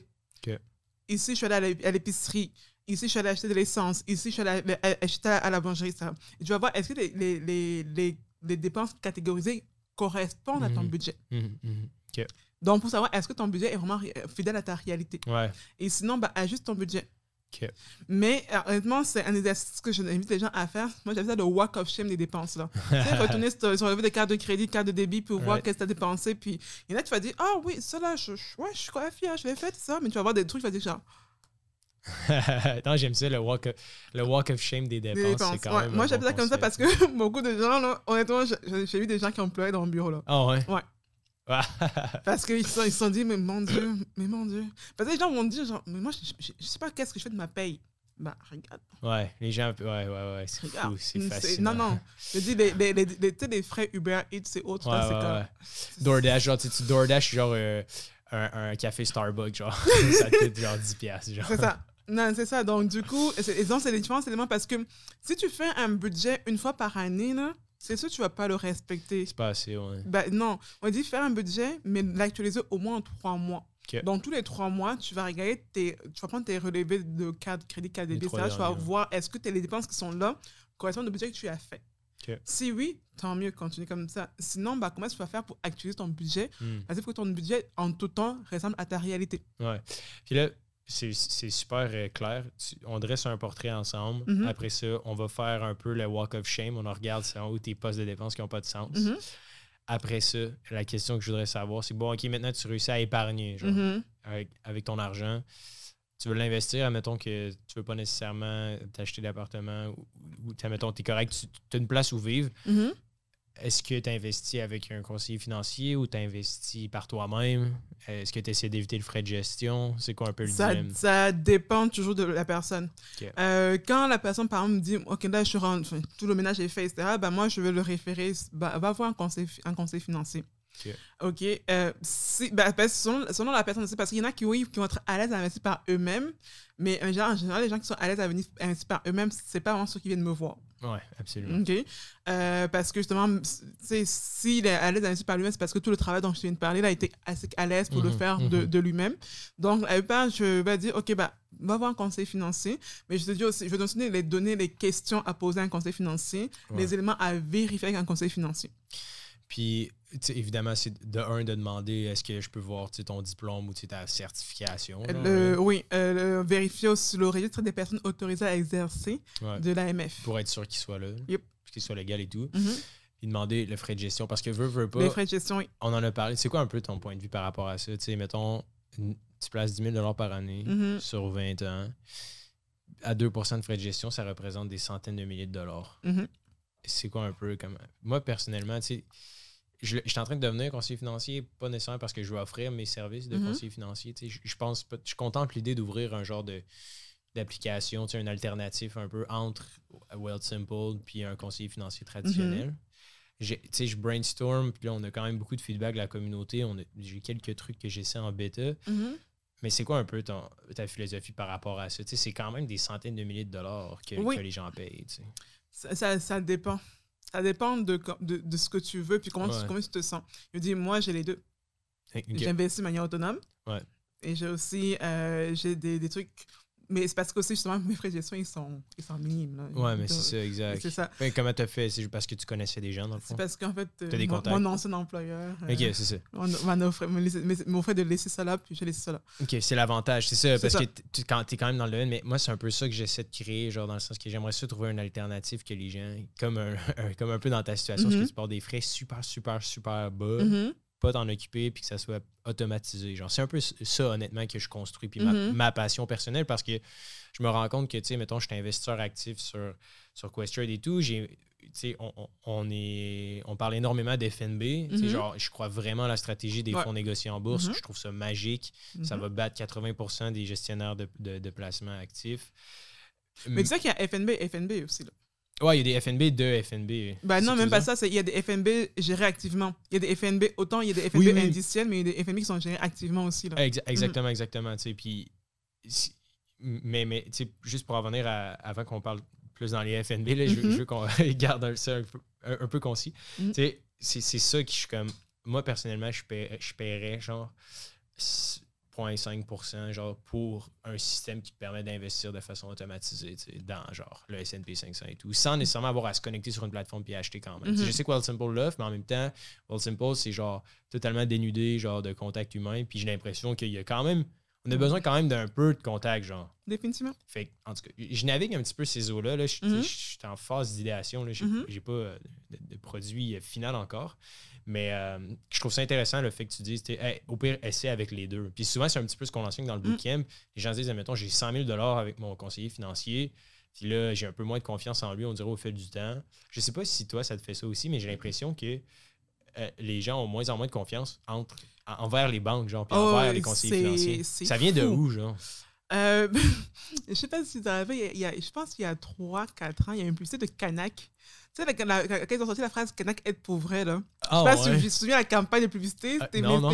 Ici, je suis allé à l'é- à l'épicerie. Ici, je suis allé acheter de l'essence. Ici, je suis allé acheter à la boulangerie. Ça. Et tu vas voir, est-ce que les, dépenses catégorisées correspondent à ton Mhm. budget? Mhm, mhm. Donc, pour savoir, est-ce que ton budget est vraiment ré- fidèle à ta réalité? Ouais. Et sinon, bah, ajuste ton budget. Mais euh, honnêtement, c'est un exercice que j'invite les gens à faire. Moi, j'appelle ça le walk of shame des dépenses. Là. tu sais, retourner sur, sur le des cartes de crédit, cartes de débit pour voir qu'est-ce que tu as dépensé. Puis il y en a, tu vas dire, ah oui, ça là, je, je- ouais, je suis fier, je l'ai fait, ça. Mais tu vas voir des trucs, tu vas dire, genre, non, j'aime ça, le walk, of, le walk of shame des des dépenses. C'est quand Ouais, même moi, j'appelle bon ça comme ça parce que beaucoup de gens, là, honnêtement, j'ai j'ai vu des gens qui ont pleuré dans mon bureau. Là. Ah? Ouais? Ouais. Parce qu'ils se sont, ils se sont dit, mais mon Dieu, mais mon Dieu. Parce que les gens vont dire, genre, mais moi, je, je, je sais pas qu'est-ce que je fais de ma paye. Bah, regarde. ouais, les gens. Ouais, ouais, ouais. C'est fou, c'est. Non, non. Je dis, les, les, les, les, les frais Uber Eats et autres, Ouais, là, c'est ouais, comme. ouais. DoorDash, genre, tu tu DoorDash, genre euh, un, un café Starbucks, genre, ça te coûte genre 10$, piastres, genre. C'est ça. Non, c'est ça. Donc, du coup, c'est- donc, c'est les différents éléments parce que si tu fais un budget une fois par année, là, c'est sûr tu vas pas le respecter. C'est pas assez, ouais. Ben, non, on dit faire un budget, mais l'actualiser au moins en trois mois. Donc, tous les trois mois, tu vas regarder tes, tu vas prendre tes relevés de carte, crédit, carte débit. Tu vas voir est-ce que t'es- les dépenses qui sont là correspondent au budget que tu as fait. Si oui, tant mieux, continue comme ça. Sinon, bah, comment tu vas faire pour actualiser ton budget? Hmm. Parce que ton budget, en tout temps, ressemble à ta réalité. Ouais. Puis là, c'est super euh, clair. On dresse un portrait ensemble. Mhm. Après ça, on va faire un peu le walk of shame. On en regarde c'est haut tes postes de dépenses qui n'ont pas de sens. Mhm. Après ça, la question que je voudrais savoir, c'est bon, OK, maintenant tu réussis à épargner genre, Mhm. avec, avec ton argent. Tu veux l'investir, admettons que tu veux pas nécessairement t'acheter d'appartement ou, ou admettons, tu es correct, tu as une place où vivre. Est-ce que tu investis avec un conseiller financier ou tu investis par toi-même? Est-ce que tu essaies d'éviter le frais de gestion? C'est quoi un peu le Ça, dilemme? ça dépend toujours de la personne. Euh, quand la personne, par exemple, me dit Ok, là, je suis rendu, tout le ménage est fait, etc., ben, moi, je vais le référer, bah, va voir un conseil, un conseil financier. Ok. Euh, si, parce que selon, selon la personne aussi, parce qu'il y en a qui, oui, qui vont être à l'aise à investir par eux-mêmes, mais en général, les gens qui sont à l'aise à venir investir par eux-mêmes, c'est pas vraiment ceux qui viennent me voir. Ouais, absolument. OK. Euh, parce que justement, s'il est à l'aise à par lui-même, c'est parce que tout le travail dont je viens de parler, là, a été assez à l'aise pour le Mhm, faire de, mhm. de lui-même. Donc, à part, je vais dire, OK, bah, va voir un conseil financier. Mais je te dis aussi, je vais te donner les donner les questions à poser à un conseil financier, Ouais. les éléments à vérifier avec un conseil financier. Puis, évidemment, c'est de un de demander est-ce que je peux voir ton diplôme ou ta certification. genre, Le- là. oui, euh, le- vérifier aussi le registre des personnes autorisées à exercer Ouais. de l'AMF. Pour être sûr qu'il soit là. Yep. Qu'il soit légal et tout. Mhm. Puis demander le frais de gestion. Parce que veut, veut pas. Les frais de gestion, oui. On en a parlé. C'est quoi un peu ton point de vue par rapport à ça? Tu sais, mettons, tu places 10 000 par année Mhm. sur 20 ans. À 2% de frais de gestion, ça représente des centaines de milliers de dollars. Mhm. C'est quoi un peu comme. Moi, personnellement, tu sais, je, je suis en train de devenir conseiller financier, pas nécessairement parce que je veux offrir mes services de Mhm. conseiller financier. Je, je pense je contemple l'idée d'ouvrir un genre de d'application, tu sais, un alternatif un peu entre Wealthsimple puis un conseiller financier traditionnel. Sais, je brainstorm, puis là, on a quand même beaucoup de feedback de la communauté. J'ai quelques trucs que j'essaie en bêta. Mhm. Mais c'est quoi un peu ton, ta philosophie par rapport à ça? Tu sais, c'est quand même des centaines de milliers de dollars que, Oui. que les gens payent. ça, ça dépend. Ça dépend de, de, de ce que tu veux, puis comment, Ouais. tu, comment tu te sens. Je dis, moi, j'ai les deux. Ok. J'investis de manière autonome. Ouais. Et j'ai aussi euh, j'ai des, des trucs. Mais c'est parce que aussi, justement, mes frais de gestion, ils sont, ils sont minimes. Là. Ouais, mais c'est ça, exact. C'est ça. Ouais, comment t'as fait? C'est juste parce que tu connaissais des gens, dans le C'est fond? parce qu'en fait, euh, des mon, mon ancien employeur euh, Ok, c'est ça. on m'a offert, de laisser ça là, puis j'ai laissé ça là. Ok, c'est l'avantage, c'est ça. C'est Parce ça. que tu, quand t'es quand même dans le domaine, mais moi, c'est un peu ça que j'essaie de créer, genre dans le sens que j'aimerais ça trouver une alternative que les gens, comme un, un- comme un peu dans ta situation, parce que tu portes des frais super, super, super bas, Mhm. Pas t'en occuper, puis que ça soit automatisé. Genre, c'est un peu ça, honnêtement, que je construis, puis ma, Mhm. ma passion personnelle, parce que je me rends compte que, tu sais, mettons, je suis investisseur actif sur, sur Questrade et tout, j'ai. tu sais, On, on, on est, on parle énormément d'FNB. Mhm. Genre, je crois vraiment à la stratégie des Ouais. fonds négociés en bourse. Mhm. Je trouve ça magique. Ça va battre 80% des gestionnaires de, de, de placement actifs. Mais tu sais qu'il y a FNB et FNB aussi. Là. Ouais, il y a des FNB de FNB. Ben non, même pas ça. c'est- Il y a des FNB gérés activement. Il y a des FNB, autant il y a des FNB Oui, oui. indiciels, mais il y a des FNB qui sont gérés activement aussi. Là. Exa- exactement, exactement. tu sais, Puis, mais, mais tu sais, juste pour revenir à- avant qu'on parle plus dans les FNB, là, je, veux- Mhm. je veux qu'on garde ça un peu, un, un peu concis. Tu sais, C'est c'est ça qui je suis comme. Moi, personnellement, je paierais, je paierais genre 0.5% genre pour un système qui te permet d'investir de façon automatisée dans genre le S&P 500 et tout, sans nécessairement avoir à se connecter sur une plateforme puis acheter quand même. Mhm. Je sais que Wealthsimple l'offre, mais en même temps, Wealthsimple, c'est genre totalement dénudé genre de contact humain, puis j'ai l'impression qu'il y a quand même on a besoin quand même d'un peu de contact, genre. Définitivement. Fait que, en tout cas, je navigue un petit peu ces eaux-là. Là. Je Mhm. je suis en phase d'idéation. là. J'ai Mhm. pas euh, de, de produit euh, final encore. Mais euh, je trouve ça intéressant le fait que tu dises, Hey, au pire, essaie avec les deux. Puis souvent, c'est un petit peu ce qu'on enseigne dans le Mhm. bootcamp. Les gens se disent, admettons, j'ai 100 000 avec mon conseiller financier. Puis là, j'ai un peu moins de confiance en lui, on dirait au fil du temps. Je sais pas si toi, ça te fait ça aussi, mais j'ai l'impression que euh, les gens ont moins en moins de confiance entre, en- envers les banques, genre, puis Oh, envers les conseillers financiers. Ça vient de où, genre? Euh, je sais pas si as vu, il y a, je pense qu'il y a 3-4 ans, il y a une publicité de Canac. Tu sais, la, la- quand ils ont sorti la phrase Canac aide pour vrai, là. Ah, je sais pas si ouais. tu te souviens de la campagne de publicité. Ah, c'était- non, non?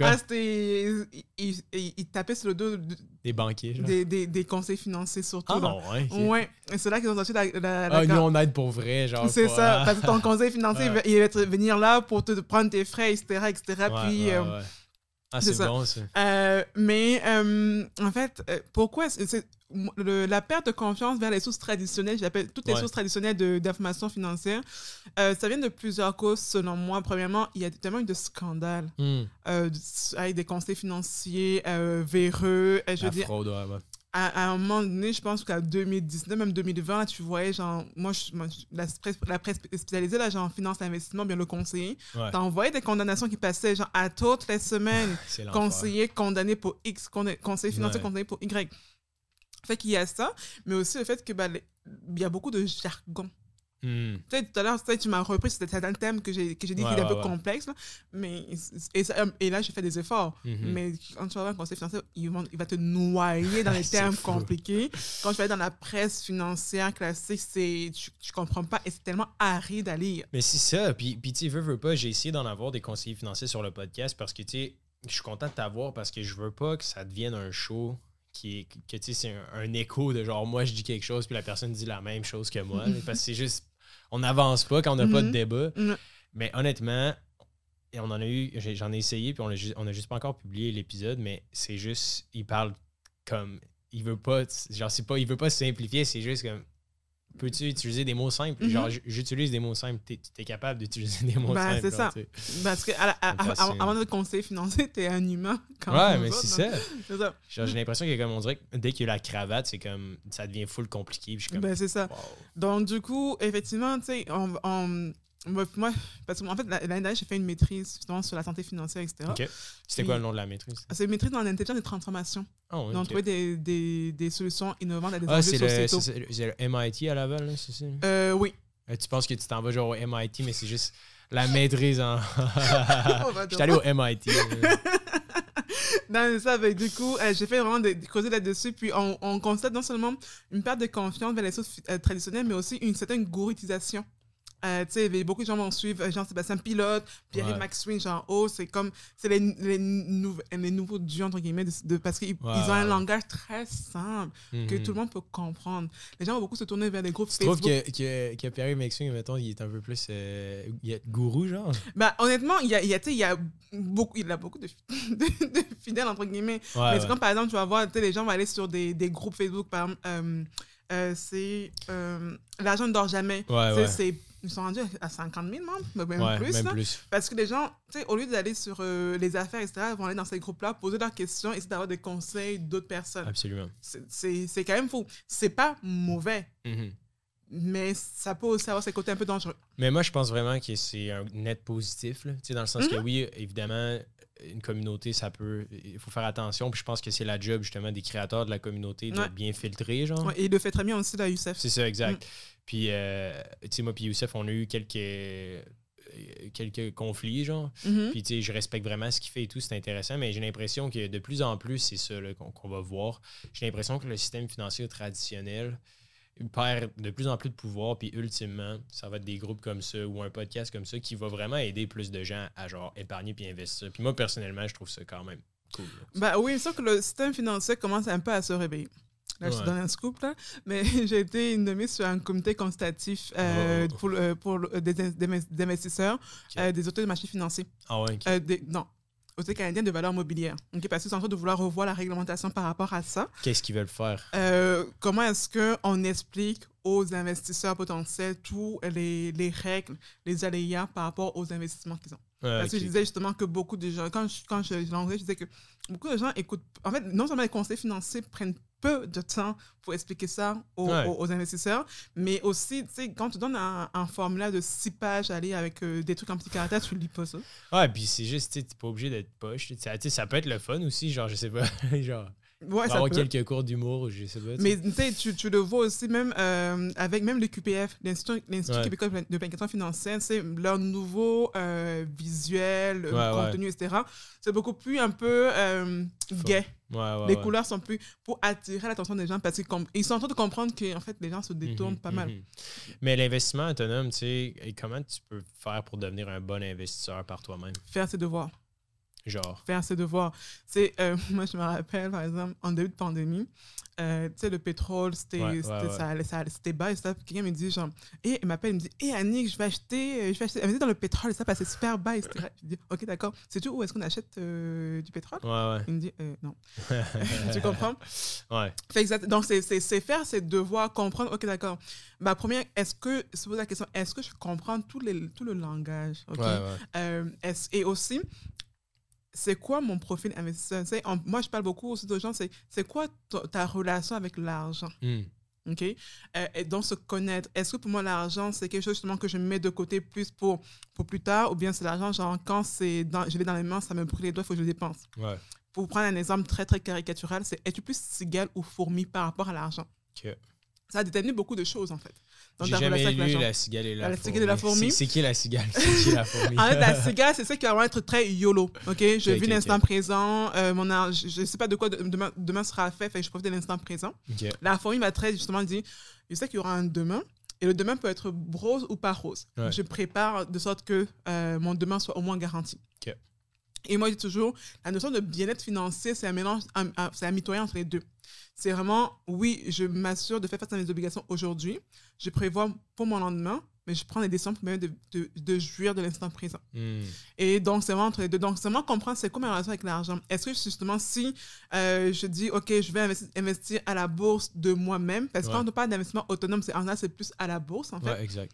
Ah. Ils il, il- il tapaient sur le dos de- Des banquiers, genre. des, des, des conseils financiers, surtout. Ah, là. ouais. ok. Ouais, c'est là qu'ils ont sorti la. la, la Ah, nous, on aide pour vrai, genre. c'est pas- ça, ah. parce que ton conseil financier, Ouais. il va- venir là pour te prendre tes frais, etc. etc. Ouais, puis, euh. Ah, C'est bon, ça. Euh, mais euh, en fait, euh, pourquoi c'est- la perte de confiance vers les sources traditionnelles, j'appelle toutes les Ouais. sources traditionnelles de- d'information financière, euh, ça vient de plusieurs causes selon moi. Premièrement, il y a tellement eu de scandales Hmm. avec des conseils financiers véreux. Je La fraude, ouais, ouais. À, à un moment donné, je pense qu'à 2019, même 2020, là, tu voyais, genre, moi, je- moi, la, presse, la presse spécialisée, là, genre, en finance d'investissement, bien le conseiller, Ouais. t'envoyais des condamnations qui passaient, genre, à toutes les semaines conseiller condamné pour X, conseiller financier Ouais. condamné pour Y. Fait qu'il y a ça, mais aussi le fait que bah, les- il y a beaucoup de jargon. Hmm. Tu sais, tout à l'heure, tu m'as repris sur certains thèmes que j'ai dit Ouais, qu'il est un peu ouais. complexe, là, mais et, ça- et là, j'ai fait des efforts. Mhm. Mais quand tu vas voir un conseiller financier, il va, il va te noyer dans les termes fou. compliqués. Quand tu vas aller dans la presse financière classique, c'est tu, tu comprends pas et c'est tellement aride à lire. Mais c'est ça. Puis, puis tu veux, veux pas, j'ai essayé d'en avoir des conseillers financiers sur le podcast parce que, tu sais, je suis content de t'avoir parce que je veux pas que ça devienne un show qui est, que, tu sais, c'est un, un écho de genre, moi, je dis quelque chose puis la personne dit la même chose que moi. parce que c'est juste, on n'avance pas quand on n'a pas de Mhm. débat. Mhm. Mais honnêtement, et on en a eu, j'en ai essayé puis on a, ju- on a juste pas encore publié l'épisode, mais c'est juste, il parle comme, il veut pas, genre, c'est pas, il veut pas simplifier, c'est juste comme, peux-tu utiliser des mots simples? Mhm. Genre, j'utilise des mots simples. T'es es capable d'utiliser des mots Ben, simples. c'est ça. tu sais. Parce que à à- à- avant d'être conseiller financier, t'es un humain. Quand Ouais, mais c'est ça. J'ai l'impression que comme on dirait dès qu'il y a la cravate, c'est comme ça devient full compliqué. Puis je suis comme, Ben, c'est ça. wow. Donc, du coup, effectivement, tu sais, on, on- moi, parce qu'en fait, la- l'année dernière, j'ai fait une maîtrise justement sur la santé financière, etc. Ok. C'était quoi le nom de la maîtrise? C'est une maîtrise dans l'intelligence des transformations. Ah, ouais, Donc, ok. trouver des, des, des solutions innovantes à des Ah, enjeux c'est le, sociétaux. c'est- c'est le MIT à Laval, c'est ça? Euh, oui. Euh, Tu penses que tu t'en vas genre au MIT, mais c'est juste la maîtrise en. On va J'étais allé au MIT. Non, c'est ça. Que du coup, euh, j'ai fait vraiment des, des creuser là-dessus. Puis, on, on constate non seulement une perte de confiance vers les sources traditionnelles, mais aussi une certaine gouroutisation. Euh, tu sais, beaucoup de gens vont suivre euh, Jean-Sébastien Pilote, Pierre-Yves Ouais. McSween, genre, oh, c'est comme, c'est les, les, nouveaux- les nouveaux dieux, entre guillemets, de, de- parce qu'ils Ouais, ont un langage très simple que Mhm. tout le monde peut comprendre. Les gens vont beaucoup se tourner vers les groupes Tu trouves Facebook. que, que, que Pierre Mexing, mettons, il est un peu plus euh, il est gourou, genre? Bah, honnêtement, il y a, il y a, il y a beaucoup, il a beaucoup de, de, de fidèles, entre guillemets. Ouais, Mais comme par exemple, tu vas voir, tu sais, les gens vont aller sur des, des groupes Facebook, par exemple, euh, euh, c'est euh, L'argent ne dort jamais. C'est- Ils sont rendus à 50 000 membres, mais même Ouais, plus. même là. plus. Parce que les gens, au lieu d'aller sur euh, les affaires, etc., ils vont aller dans ces groupes-là, poser leurs questions, essayer d'avoir des conseils d'autres personnes. Absolument. C'est- quand même fou. C'est pas mauvais, Mhm. mais ça peut aussi avoir ses côtés un peu dangereux. Mais moi, je pense vraiment que c'est un net positif. Là. Dans le sens que Mhm. oui, évidemment, une communauté, ça peut. Il faut faire attention. Puis je pense que c'est la job justement des créateurs de la communauté de Ouais. bien filtrer, genre. Ouais, et le fait très bien aussi, là, Youssef. C'est ça, exact. Puis, euh, tu sais, moi, puis Youssef, on a eu quelques, euh, quelques conflits, genre. Mhm. Puis, tu sais, je respecte vraiment ce qu'il fait et tout, c'est intéressant, mais j'ai l'impression que de plus en plus, c'est ça qu'on va voir. J'ai l'impression que le système financier traditionnel perd de plus en plus de pouvoir, puis ultimement, ça va être des groupes comme ça ou un podcast comme ça qui va vraiment aider plus de gens à genre épargner puis investir. Puis moi, personnellement, je trouve ça quand même cool. Bah oui, sauf que le système financier commence un peu à se réveiller. Là, je Ouais. donne un scoop, là. Mais j'ai été nommée sur un comité consultatif euh, Oh. pour, pour le- des, des- des investisseurs, euh, des auteurs de marché financiers. Ah ouais. Euh, des, non, autorités canadiennes de valeur mobilière. Ok, parce qu'ils sont en train de vouloir revoir la réglementation par rapport à ça. Qu'est-ce qu'ils veulent faire? Euh, comment est-ce qu'on explique aux investisseurs potentiels tous les, les règles, les aléas par rapport aux investissements qu'ils ont? Ah, Parce que je disais justement que beaucoup de gens, quand je, quand je, je disais que beaucoup de gens écoutent. En fait, non seulement les conseils financiers prennent peu de temps pour expliquer ça aux, Ouais. aux- aux investisseurs, mais aussi, tu sais, quand tu donnes un, un formulaire de six pages avec euh, des trucs en petits caractères, tu lis pas ça. Ouais, puis c'est juste, tu t'es pas obligé d'être poche. tu sais. Ça, tu sais, ça peut être le fun aussi, genre, je sais pas, genre, Ouais, ça avoir peut. quelques cours d'humour, je sais pas. Mais tu tu, le vois aussi même euh, avec même le QPF, l'Institut Ouais. québécois de planification financière, c'est leur nouveau euh, visuel, Ouais, contenu, etc. C'est beaucoup plus un peu euh, gay. Les couleurs sont plus pour attirer l'attention des gens parce qu'ils sont en train de comprendre que en fait les gens se détournent Mhm, pas mal. mhm. Mais l'investissement autonome, tu sais, comment tu peux faire pour devenir un bon investisseur par toi-même? Faire ses devoirs. Genre. faire ses devoirs. C'est, euh, moi, je me rappelle, par exemple, en début de pandémie, euh, tu sais, le pétrole, c'était Ouais, ouais, ouais. bas et ça. Puis Quelqu'un me dit, genre, et il m'appelle, il me dit, hé Annick, je vais acheter, euh, je vais acheter. Elle me dit, dans le pétrole, ça passait super bas, etc. Je dis, ok, d'accord. Sais-tu où est-ce qu'on achète euh, du pétrole? Il me dit, euh, non. tu comprends? Ouais. Fait exact- Donc, c'est- c'est c'est faire ses devoirs, comprendre, ok, d'accord. Ma première, est-ce que, se pose la question, est-ce que je comprends tout, les, tout le langage et aussi, c'est quoi mon profil investisseur? En- moi, je parle beaucoup aussi aux gens, c'est c'est quoi ta, relation avec l'argent? Hmm. OK? Euh, et donc, se connaître. Est-ce que pour moi, l'argent, c'est quelque chose justement que je mets de côté plus pour, pour plus tard, ou bien c'est l'argent, genre, quand c'est dans, je l'ai dans les mains, ça me brûle les doigts, il faut que je le dépense? Ouais. Pour prendre un exemple très, très caricatural, c'est es-tu plus cigale ou fourmi par rapport à l'argent? Ok. Ça détermine beaucoup de choses, en fait. J'ai jamais lu. La cigale et la, La cigale et la fourmi? C'est qui la cigale? C'est qui la fourmi? En fait, la cigale, c'est ça qui va vraiment être très YOLO. OK? Je vis l'instant présent. euh, mon je ne sais pas de quoi de- demain, demain sera fait, je profite de l'instant présent. La fourmi va très justement dire je sais qu'il y aura un demain. Et le demain peut être rose ou pas rose. Ouais. Je prépare de sorte que euh, mon demain soit au moins garanti. Et moi, je dis toujours, la notion de bien-être financier, c'est un mélange, c'est un mitoyen entre les deux. C'est vraiment, oui, je m'assure de faire face à mes obligations aujourd'hui. Je prévois pour mon lendemain, mais je prends des décisions pour me permettre de, de, de jouir de l'instant présent. Hmm. Et donc, c'est vraiment entre les deux. Donc, c'est vraiment comprendre c'est quoi ma relation avec l'argent. Est-ce que justement, si euh, je dis, OK, je vais investi- investir à la bourse de moi-même, parce que Ouais. quand on parle d'investissement autonome, c'est en c'est plus à la bourse, en fait. Ouais, exact.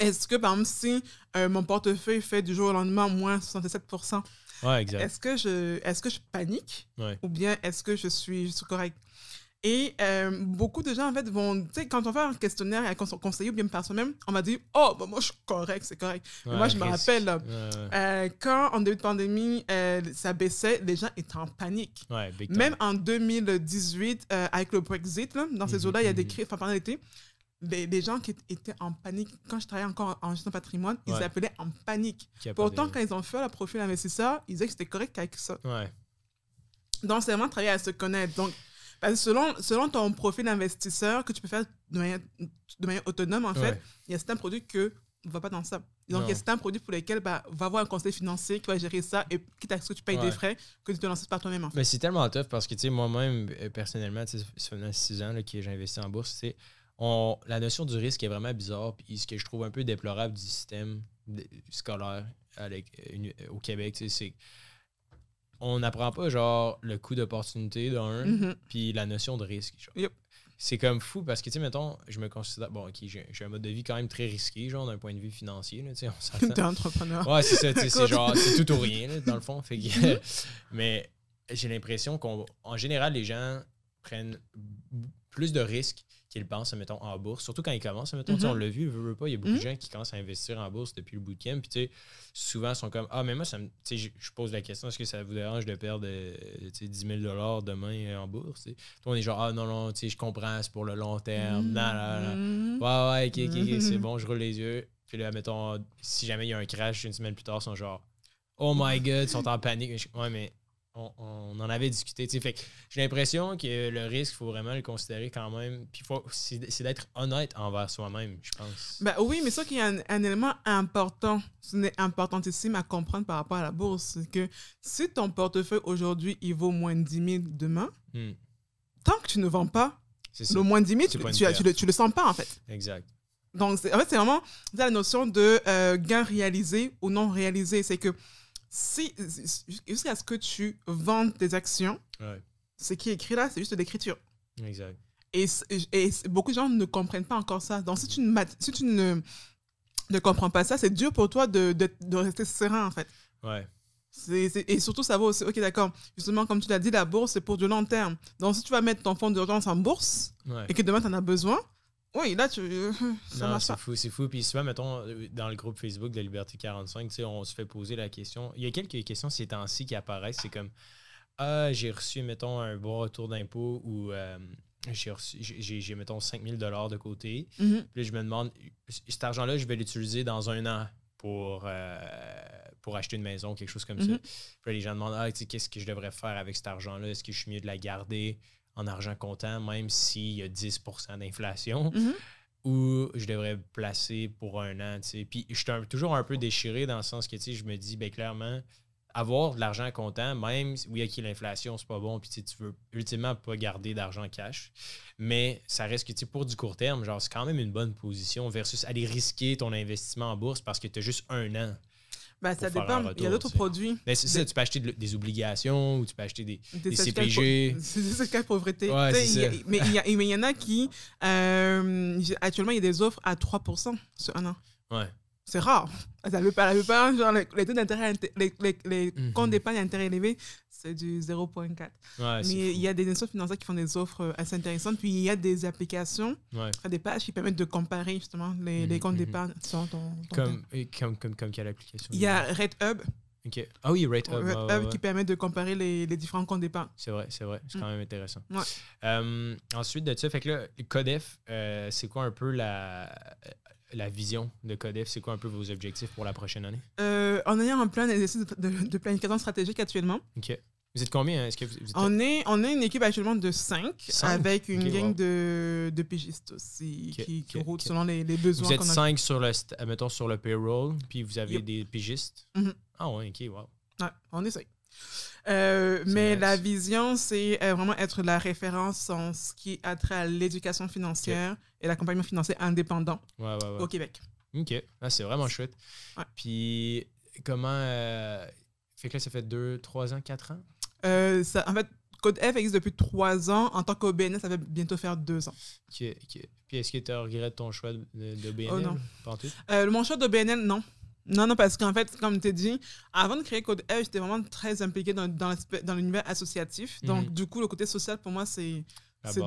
Est-ce que, par exemple, si euh, mon portefeuille fait du jour au lendemain moins 67%, Ouais, est-ce que, je, est que je panique Ouais. ou bien est-ce que je suis, je suis correct? Et euh, beaucoup de gens, en fait, vont, tu sais, quand on fait un questionnaire à cons- conseiller ou bien par soi-même, on m'a dit, oh, bah, moi, je suis correct, c'est correct. Mais moi, je me rappelle, là, Ouais, ouais. euh, quand en début de pandémie, euh, ça baissait, les gens étaient en panique. Même en 2018, euh, avec le Brexit, là, dans ces Mhm, eaux-là, il y a des mhm. crises, enfin pendant l'été, les gens qui étaient en panique, quand je travaillais encore en gestion patrimoine, ils appelaient en panique. Pourtant, quand ils ont fait le profil investisseur, ils disaient que c'était correct avec ça. Ouais. Donc, c'est vraiment travailler à se connaître. Donc, parce que selon, selon ton profil investisseur que tu peux faire de manière, de manière autonome, en fait, il y a certains produits que ne va pas dans ça. Donc, il y a certains produits pour lesquels bah, va avoir un conseil financier qui va gérer ça et quitte à ce que tu payes Ouais. des frais, que tu te lances par toi-même. En fait. Mais c'est tellement tough parce que, tu sais, moi-même, euh, personnellement, ça fait 6 ans là, que j'ai investi en bourse, sais, on, la notion du risque est vraiment bizarre. Puis ce que je trouve un peu déplorable du système scolaire l'é- uni- au Québec, c'est on n'apprend pas, genre, le coût d'opportunité d'un, Mhm. puis la notion de risque. Yep. C'est comme fou parce que, tu sais, mettons, je me considère. Bon, ok, j'ai un mode de vie quand même très risqué, genre, d'un point de vue financier, là, tu sais, on s'entend. T'es entrepreneur. Ouais, c'est ça, tu sais, c'est genre, c'est tout ou rien, là, dans le fond. Fait que- mais j'ai l'impression qu'en général, les gens prennent plus de risques qu'ils pensent, mettons, en bourse. Surtout quand ils commencent, mettons, sais, Mhm. on l'a vu, veut, veut pas, il y a beaucoup Mhm. de gens qui commencent à investir en bourse depuis le bootcamp, puis tu sais, souvent, ils sont comme, ah, mais moi, ça me, tu sais, je- pose la question, est-ce que ça vous dérange de perdre, euh, tu sais, 10 000 demain euh, en bourse? tu sais? Toi, on est genre, ah, non, non, tu sais, je comprends, c'est pour le long terme, non, non, non. Mhm. Ouais, ouais, ok, ok, ok, c'est Mhm. bon, je roule les yeux. Puis là, mettons, si jamais il y a un crash une semaine plus tard, ils sont genre, oh my god, ils sont en panique. Ouais, mais on, on en avait discuté. Fait j'ai l'impression que le risque, il faut vraiment le considérer quand même. Puis faut- c'est c'est d'être honnête envers soi-même, je pense. Ben oui, mais ça qu'il y a un, un élément important, ce n'est importantissime à comprendre par rapport à la bourse, c'est que si ton portefeuille aujourd'hui, il vaut moins de 10 000 demain, Hmm, tant que tu ne vends pas, c'est le moins de 10 000, C'est tu, tu, le, tu le sens pas en fait. Exact. Donc, c'est- en fait, c'est vraiment la notion de euh, gain réalisé ou non réalisé. C'est que si, jusqu'à ce que tu vendes tes actions, Ouais, ce qui est écrit là, c'est juste de l'écriture. exact. Et, c- et c- beaucoup de gens ne comprennent pas encore ça. Donc, si tu ne, si tu ne, ne comprends pas ça, c'est dur pour toi de, de, de rester serein, en fait. Ouais. C'est- et surtout, ça va aussi, ok, d'accord. Justement, comme tu l'as dit, la bourse, c'est pour du long terme. Donc, si tu vas mettre ton fonds d'urgence en bourse Ouais. et que demain, tu en as besoin, oui, là, tu, Non, c'est fou, c'est fou. Puis souvent, mettons, euh, dans le groupe Facebook de Liberté 45, tu sais, on se fait poser la question. Il y a quelques questions ces temps-ci qui apparaissent. C'est comme Ah, j'ai reçu, mettons, un bon retour d'impôt ou euh, j'ai reçu, j'ai, mettons, 5000 de côté. Mhm. Puis là, je me demande, cet argent-là, je vais l'utiliser dans un an pour, euh, pour acheter une maison, quelque chose comme ça. Mhm. Puis là, les gens demandent, ah, tu sais, qu'est-ce que je devrais faire avec cet argent-là? Est-ce que je suis mieux de la garder? En argent comptant, même s'il y a 10% d'inflation? Mhm. ou je devrais placer pour un an. Puis je suis un- toujours un peu déchiré dans le sens que, je me dis, ben clairement, avoir de l'argent comptant, même si, oui, a l'inflation, c'est pas bon, puis tu veux ultimement pas garder d'argent cash, mais ça reste que pour du court terme, genre, c'est quand même une bonne position versus aller risquer ton investissement en bourse parce que tu as juste un an. Ben, ça dépend. Il y a d'autres produits. Mais c'est ça, tu peux acheter de- des obligations ou tu peux acheter des, des CPG. C'est des certificats de pauvreté. Ouais, ça. mais il y, a- mais il y en a qui, euh, actuellement, il y a des offres à 3% sur un an. Ouais. C'est rare. Ça veut pas, ça veut pas genre, les, les taux d'intérêt, inté- les, les, les Mhm. comptes d'épargne à intérêt élevé, c'est du 0,4. Ouais, Mais il y a des institutions financières qui font des offres euh, assez intéressantes. Puis il y a des applications, Ouais. des pages qui permettent de comparer justement les, les Mhm, comptes mhm. d'épargne Comme, comme, comme, comme quelle application? Il y a RedHub, Ok. Ah oui, Rate Up. Red ouais, Hub ouais, ouais. qui permet de comparer les, les différents comptes d'épargne. C'est vrai, c'est vrai. C'est Mm. quand même intéressant. Ouais. Euh, ensuite de ça, fait que là, Codef, euh, c'est quoi un peu la, la vision de Codef? C'est quoi un peu vos objectifs pour la prochaine année? Euh, en ayant un plan d'exercice de, de- de planification stratégique actuellement. Vous êtes combien? Est-ce que vous, vous êtes- on est, on est une équipe actuellement de 5 Cinq? avec une Ok, gang wow. de, de pigistes aussi qui, qui roulent selon les, les besoins vous êtes qu'on a. cinq sur le, mettons, sur le payroll, puis vous avez Yep. des pigistes? Mhm. Ah ouais, OK, wow. Ouais, on essaye. Euh, mais nice. la vision, c'est euh, vraiment être la référence en ce qui a trait à l'éducation financière et l'accompagnement financier indépendant Ouais, ouais, ouais. au Québec. OK. Ah, c'est vraiment chouette. Puis, comment... euh, Fait que là, ça fait deux, trois ans, quatre ans? Euh, ça, en fait, Code F existe depuis trois ans. En tant qu'OBNS, ça va bientôt faire deux ans. OK, OK. Puis, est-ce que tu regrettes ton choix de, de BNL? Oh non. Euh, mon choix de BNL, non. Non, non, parce qu'en fait, comme tu as dit, avant de créer Code F, j'étais vraiment très impliquée dans, l'univers associatif. Donc, Mhm. du coup, le côté social, pour moi, c'est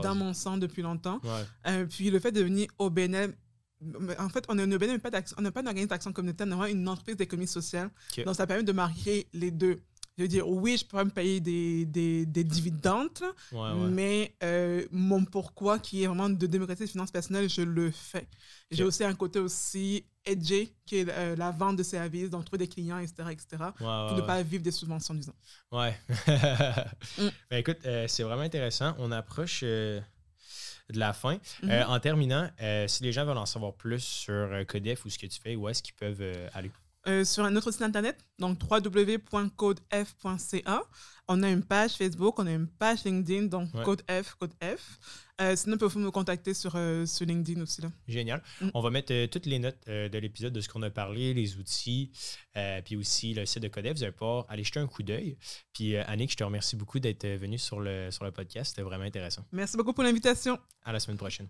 dans mon sang depuis longtemps. Ouais. Euh, puis le fait de devenir OBNL, en fait, on est une OBNL, mais pas d'action- on n'a pas un organisme d'action communautaire, on a vraiment une entreprise d'économie sociale. Donc, ça permet de marier les deux. Je veux dire, oui, je pourrais me payer des, des, des dividendes, là, Ouais, ouais. mais euh, mon pourquoi, qui est vraiment de démocratiser les finances personnelles, je le fais. J'ai aussi un côté aussi edgé, qui est euh, la vente de services, donc trouver des clients, etc., etc., Ouais, pour ne ouais. pas vivre des subventions, disons. Ouais. Mm. Ben écoute, euh, c'est vraiment intéressant. On approche de la fin. Mhm. Euh, en terminant, euh, si les gens veulent en savoir plus sur euh, Codef ou ce que tu fais, où est-ce qu'ils peuvent aller? Euh, sur un autre site internet, donc www.codef.ca. On a une page Facebook, on a une page LinkedIn, donc Ouais. Code F, Code F. Euh, sinon, vous pouvez me contacter sur, euh, sur LinkedIn aussi. Là. Génial. Mm. On va mettre euh, toutes les notes de l'épisode de ce qu'on a parlé, les outils, puis aussi le site de Codef. Vous allez pouvoir aller jeter un coup d'œil. Puis Annick, je te remercie beaucoup d'être venue sur le, sur le podcast. C'était vraiment intéressant. Merci beaucoup pour l'invitation. À la semaine prochaine.